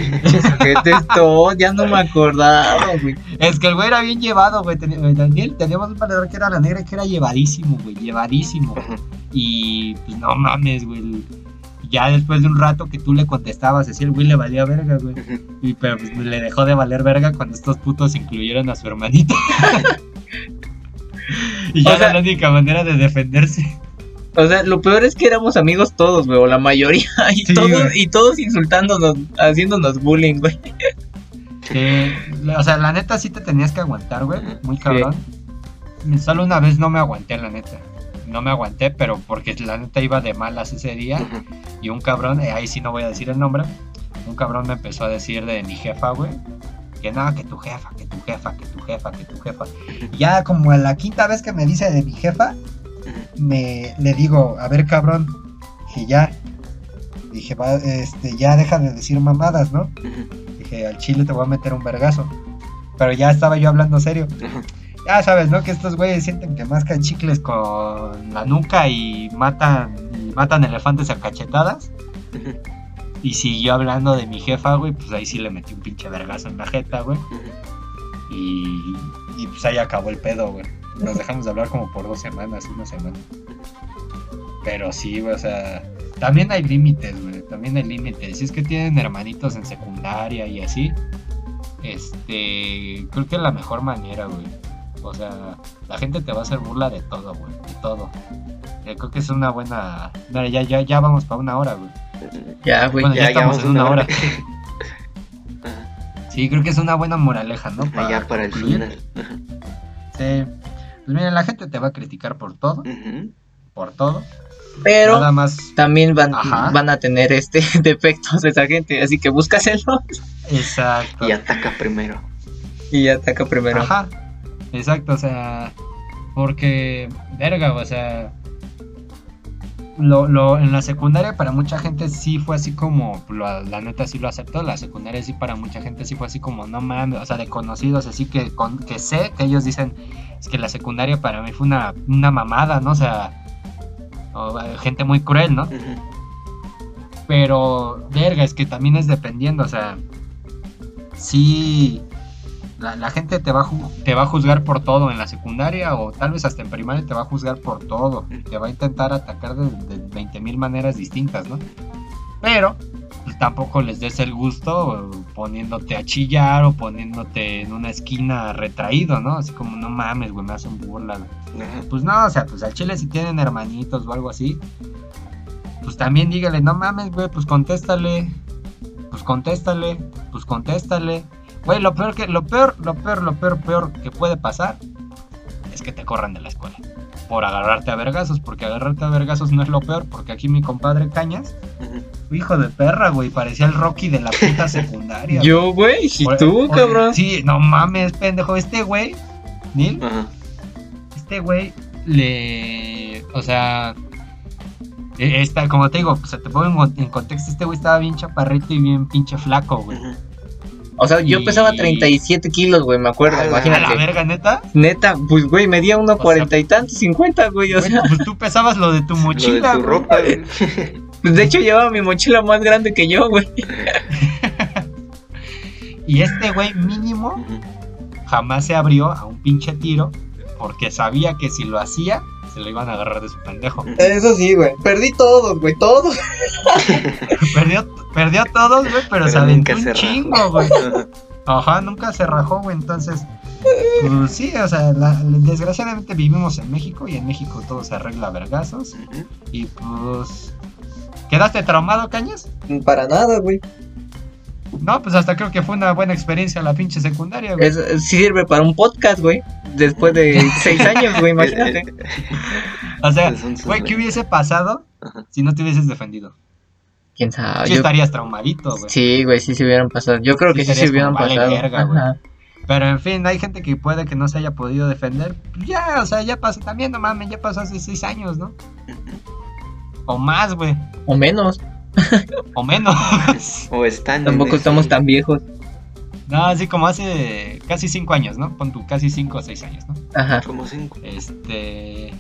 Todos, ya no me acordaba, güey. Es que el güey era bien llevado, güey. Eh, Daniel, teníamos un valedor que era la negra que era llevadísimo, güey. Llevadísimo. Y pues no mames, güey. Ya después de un rato que tú le contestabas, así el güey le valía verga, güey. Y pero pues, le dejó de valer verga cuando estos putos incluyeron a su hermanita. (laughs) (laughs) y ya O sea- era la única manera de defenderse. O sea, lo peor es que éramos amigos todos, güey, o la mayoría. (laughs) Y, Sí, todos, güey. y todos insultándonos, haciéndonos bullying, güey. O sea, la neta sí te tenías que aguantar, güey. Muy cabrón. Solo una vez no me aguanté, la neta. No me aguanté, pero porque la neta iba de malas ese día. Y un cabrón, eh, ahí sí no voy a decir el nombre. Un cabrón me empezó a decir de mi jefa, güey. Que no, que tu jefa, que tu jefa, que tu jefa, que tu jefa. Ya como a la quinta vez que me dice de mi jefa, me le digo, a ver cabrón, que ya. Dije, va, este, ya deja de decir mamadas, ¿no? Dije, al chile te voy a meter un vergazo. Pero ya estaba yo hablando serio. Ya sabes, ¿no? Que estos güeyes sienten que mascan chicles con la nuca y matan, y matan elefantes a cachetadas. Y siguió hablando de mi jefa, güey. Pues ahí sí le metí un pinche vergazo en la jeta, güey. Y, pues ahí acabó el pedo, güey. Nos dejamos de hablar como por dos semanas, una semana. Pero sí, güey, o sea, también hay límites, güey. También hay límites. Si es que tienen hermanitos en secundaria y así, este, creo que es la mejor manera, güey. O sea, la gente te va a hacer burla de todo, güey, de todo. Eh, creo que es una buena. Ya, ya, ya vamos para una hora, güey. Ya, güey. Bueno, ya, estamos en una hora. Sí, creo que es una buena moraleja, ¿no? Allá para el concluir. final. Sí. Pues miren, la gente te va a criticar por todo, por todo. Pero Nada más. también van, Ajá. van a tener este (laughs) defectos esa gente, así que búscaselo Exacto. Y ataca primero. y ataca primero. Ajá. Exacto, o sea. Porque, verga, o sea. Lo, lo, en la secundaria para mucha gente sí fue así como, lo- la neta sí lo aceptó, la secundaria sí para mucha gente sí fue así como, no mames, o sea, de conocidos, así que, con, que sé que ellos dicen, es que la secundaria para mí fue una, una mamada, ¿no? O sea, o, eh, gente muy cruel, ¿no? Pero, verga, es que también es dependiendo, o sea, sí, la, la gente te va, a te va a juzgar por todo en la secundaria o tal vez hasta en primaria te va a juzgar por todo, te va a intentar atacar de, de 20 mil maneras distintas, ¿no? Pero, pues, tampoco les des el gusto eh, poniéndote a chillar o poniéndote en una esquina retraído, ¿no? Así como, no mames, güey, me hacen burla, güey". Ajá. Pues no, o sea, pues al chile si tienen hermanitos o algo así, pues también dígale, no mames, güey, pues contéstale, pues contéstale, pues contéstale. Güey, lo peor que, lo peor, lo peor, lo peor, peor que puede pasar es que te corran de la escuela. Por agarrarte a vergazos, porque agarrarte a vergazos no es lo peor, porque aquí mi compadre Cañas, hijo de perra, güey, parecía el Rocky de la puta secundaria. Yo, güey, y Por- tú, cabrón. Sí, no mames, pendejo, este güey, Neil, Ajá. este güey le. O sea. e- Esta, como te digo, pues te pongo en, en contexto, este güey estaba bien chaparrito y bien pinche flaco, güey. O sea, yo Y- pesaba 37 kilos, güey, me acuerdo, A la A la imagínate. verga, neta. Neta, pues, güey, medía unos 40 y tantos, 50, güey, o sea. pues tú pesabas lo de tu Lo de mochila, tu ropa. güey. (laughs) Pues, de hecho, llevaba mi mochila más grande que yo, güey. (laughs) Y este güey mínimo jamás se abrió a un pinche tiro porque sabía que si lo hacía se lo iban a agarrar de su pendejo. Eso sí, güey. Perdí todos, güey, todos. (laughs) perdió, perdió todos, güey, pero, se Pero aventó nunca un se chingo, güey. (laughs) Ajá. Nunca se rajó, güey. Entonces, pues sí, o sea, la- desgraciadamente vivimos en México y en México todo se arregla a vergazos. Y pues. ¿Quedaste traumado, Cañas? Para nada, güey. No, pues hasta creo que fue una buena experiencia la pinche secundaria, güey. Es, es- sirve para un podcast, güey. Después de (laughs) seis años, güey, imagínate. O sea, güey, ¿qué hubiese pasado si no te hubieses defendido? ¿Quién sabe? Sí Yo- estarías traumadito, güey. Sí, güey, sí se hubieran pasado. Yo creo Sí que sí se hubieran pasado. verga, güey. Ajá. Pero en fin, hay gente que puede que no se haya podido defender. Pues Ya, o sea, ya pasó también, no mames, ya pasó hace seis años, ¿no? O más, güey. O menos. (laughs) O menos. (laughs) O están. Tampoco ese- estamos tan viejos. No, así como hace casi cinco años, ¿no? Pon tú casi cinco o seis años, ¿no? Ajá. Como cinco. Este.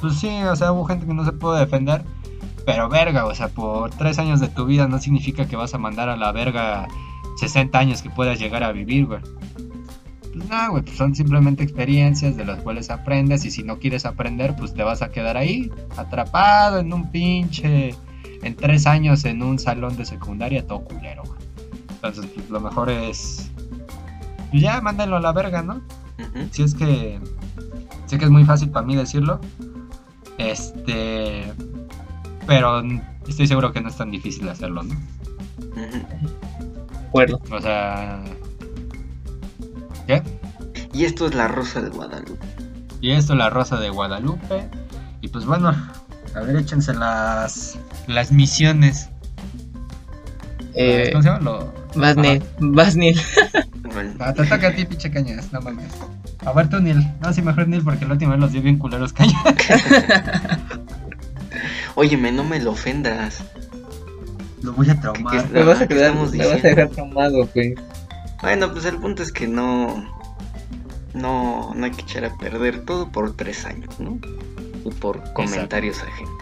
Pues sí, o sea, hubo gente que no se pudo defender. Pero verga, o sea, por tres años de tu vida no significa que vas a mandar a la verga 60 años que puedas llegar a vivir, güey. Pues no, güey, pues son simplemente experiencias de las cuales aprendes y si no quieres aprender, pues te vas a quedar ahí, atrapado en un pinche, en tres años en un salón de secundaria, todo culero. Entonces, pues lo mejor es, pues ya, mándenlo a la verga, ¿no? Ujú. Si es que, sé que es muy fácil para mí decirlo, este, pero estoy seguro que no es tan difícil hacerlo, ¿no? De acuerdo. O sea, ¿qué? Y esto es la Rosa de Guadalupe. Y esto la Rosa de Guadalupe. Y pues bueno, a ver, échense las, las misiones. Eh, ¿Cómo se llama? Lo... Vas, Neil. Bueno, (laughs) Ah, te toca a ti, pinche cañas, no mames. A ver tú, Neil. No, sí, mejor Neil, porque la última vez los dio bien culeros cañas. (laughs) Óyeme, no me lo ofendas. Lo voy a traumar. ¿Qué- Me vas a ¿qué quedar, me vas a dejar traumado, güey. Bueno, pues el punto es que no. No, no hay que echar a perder todo por tres años, ¿no? Y por comentarios ajenos.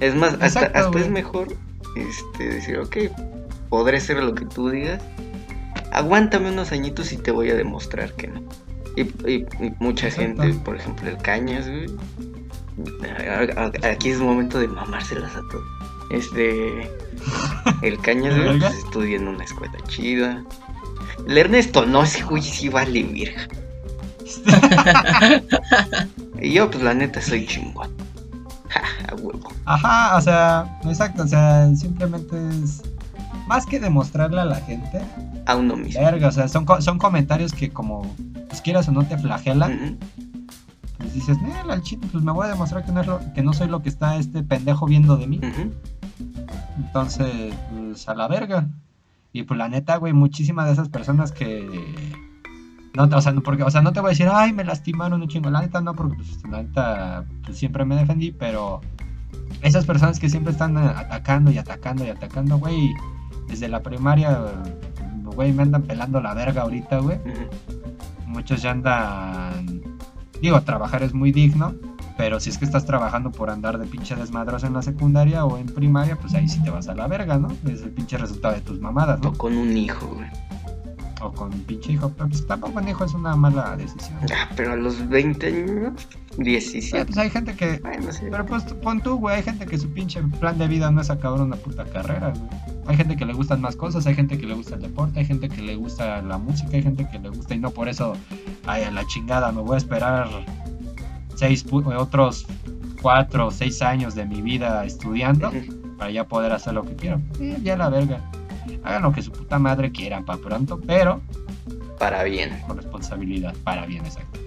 Es más, hasta, Exacto, hasta es mejor este, decir, ok, podré ser lo que tú digas. Aguántame unos añitos y te voy a demostrar que no. Y, y- y mucha Exacto. gente, por ejemplo, el Cañas, güey. a- a- Aquí es momento de mamárselas a todos. Este. (laughs) El Cañas, güey, pues, estudia en una escuela chida. El Ernesto no, ese güey sí vale virga. (laughs) Y yo, pues la neta, soy chingón. (laughs) Ja, a huevo. Ajá, o sea, exacto, o sea, simplemente es más que demostrarle a la gente, A uno mismo. verga, o sea, son, son comentarios que como pues quieras o no te flagelan, pues dices, "Nel, al chile, pues me voy a demostrar que no, es lo- que no soy lo que está este pendejo viendo de mí, entonces, pues a la verga. Y pues la neta, güey, muchísimas de esas personas que... No, o, sea, no, porque, o sea, no te voy a decir, ay, me lastimaron un chingo. La neta no, porque pues, la neta pues, siempre me defendí, pero esas personas que siempre están eh, atacando y atacando y atacando, güey, desde la primaria, güey, me andan pelando la verga ahorita, güey. Muchos ya andan. Digo, trabajar es muy digno, pero si es que estás trabajando por andar de pinche desmadroso en la secundaria o en primaria, pues ahí sí te vas a la verga, ¿no? Es el pinche resultado de tus mamadas, ¿no? O con un hijo, güey. O con un pinche hijo, pero pues tampoco un hijo es una mala decisión. Ah, pero a los 20 años, Sí, 17. pues hay gente que. Pero pues pon tú, güey, hay gente que su pinche plan de vida no es acabar una puta carrera, güey. Hay gente que le gustan más cosas, hay gente que le gusta el deporte, hay gente que le gusta la música, hay gente que le gusta y no por eso, ay, a la chingada, me voy a esperar seis, pu- otros cuatro o seis años de mi vida estudiando para ya poder hacer lo que quiero. Eh, ya la verga. Hagan lo que su puta madre quieran para pronto, pero Para bien. con responsabilidad, para bien, exacto.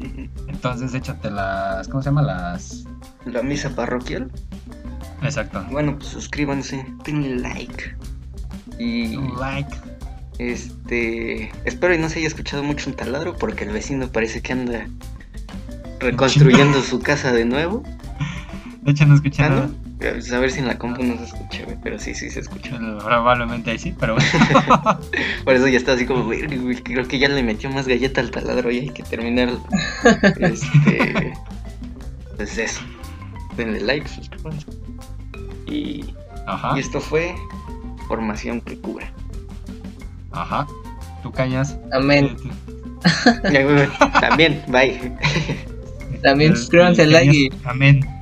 (laughs) Entonces échate las, ¿cómo se llama? Las... La misa parroquial. Exacto. Bueno, pues suscríbanse, denle like. Y Like. este. Espero y no se haya escuchado mucho un taladro porque el vecino parece que anda reconstruyendo su casa de nuevo. De hecho, no Ah, escuché nada. ¿no? A ver si en la compu no se escucha, güey, pero sí, sí se escucha. Probablemente ahí sí, pero bueno. (laughs) Por eso ya está así como, "Verga, güey, creo que ya le metió más galleta al taladro y hay que terminar. este. (laughs) Pues eso. Denle like, suscríbanse. Y, Ajá, y esto fue Formación que cura. ajá. Tú cañas. Amén. También, bye. También suscríbanse, like y, Amén.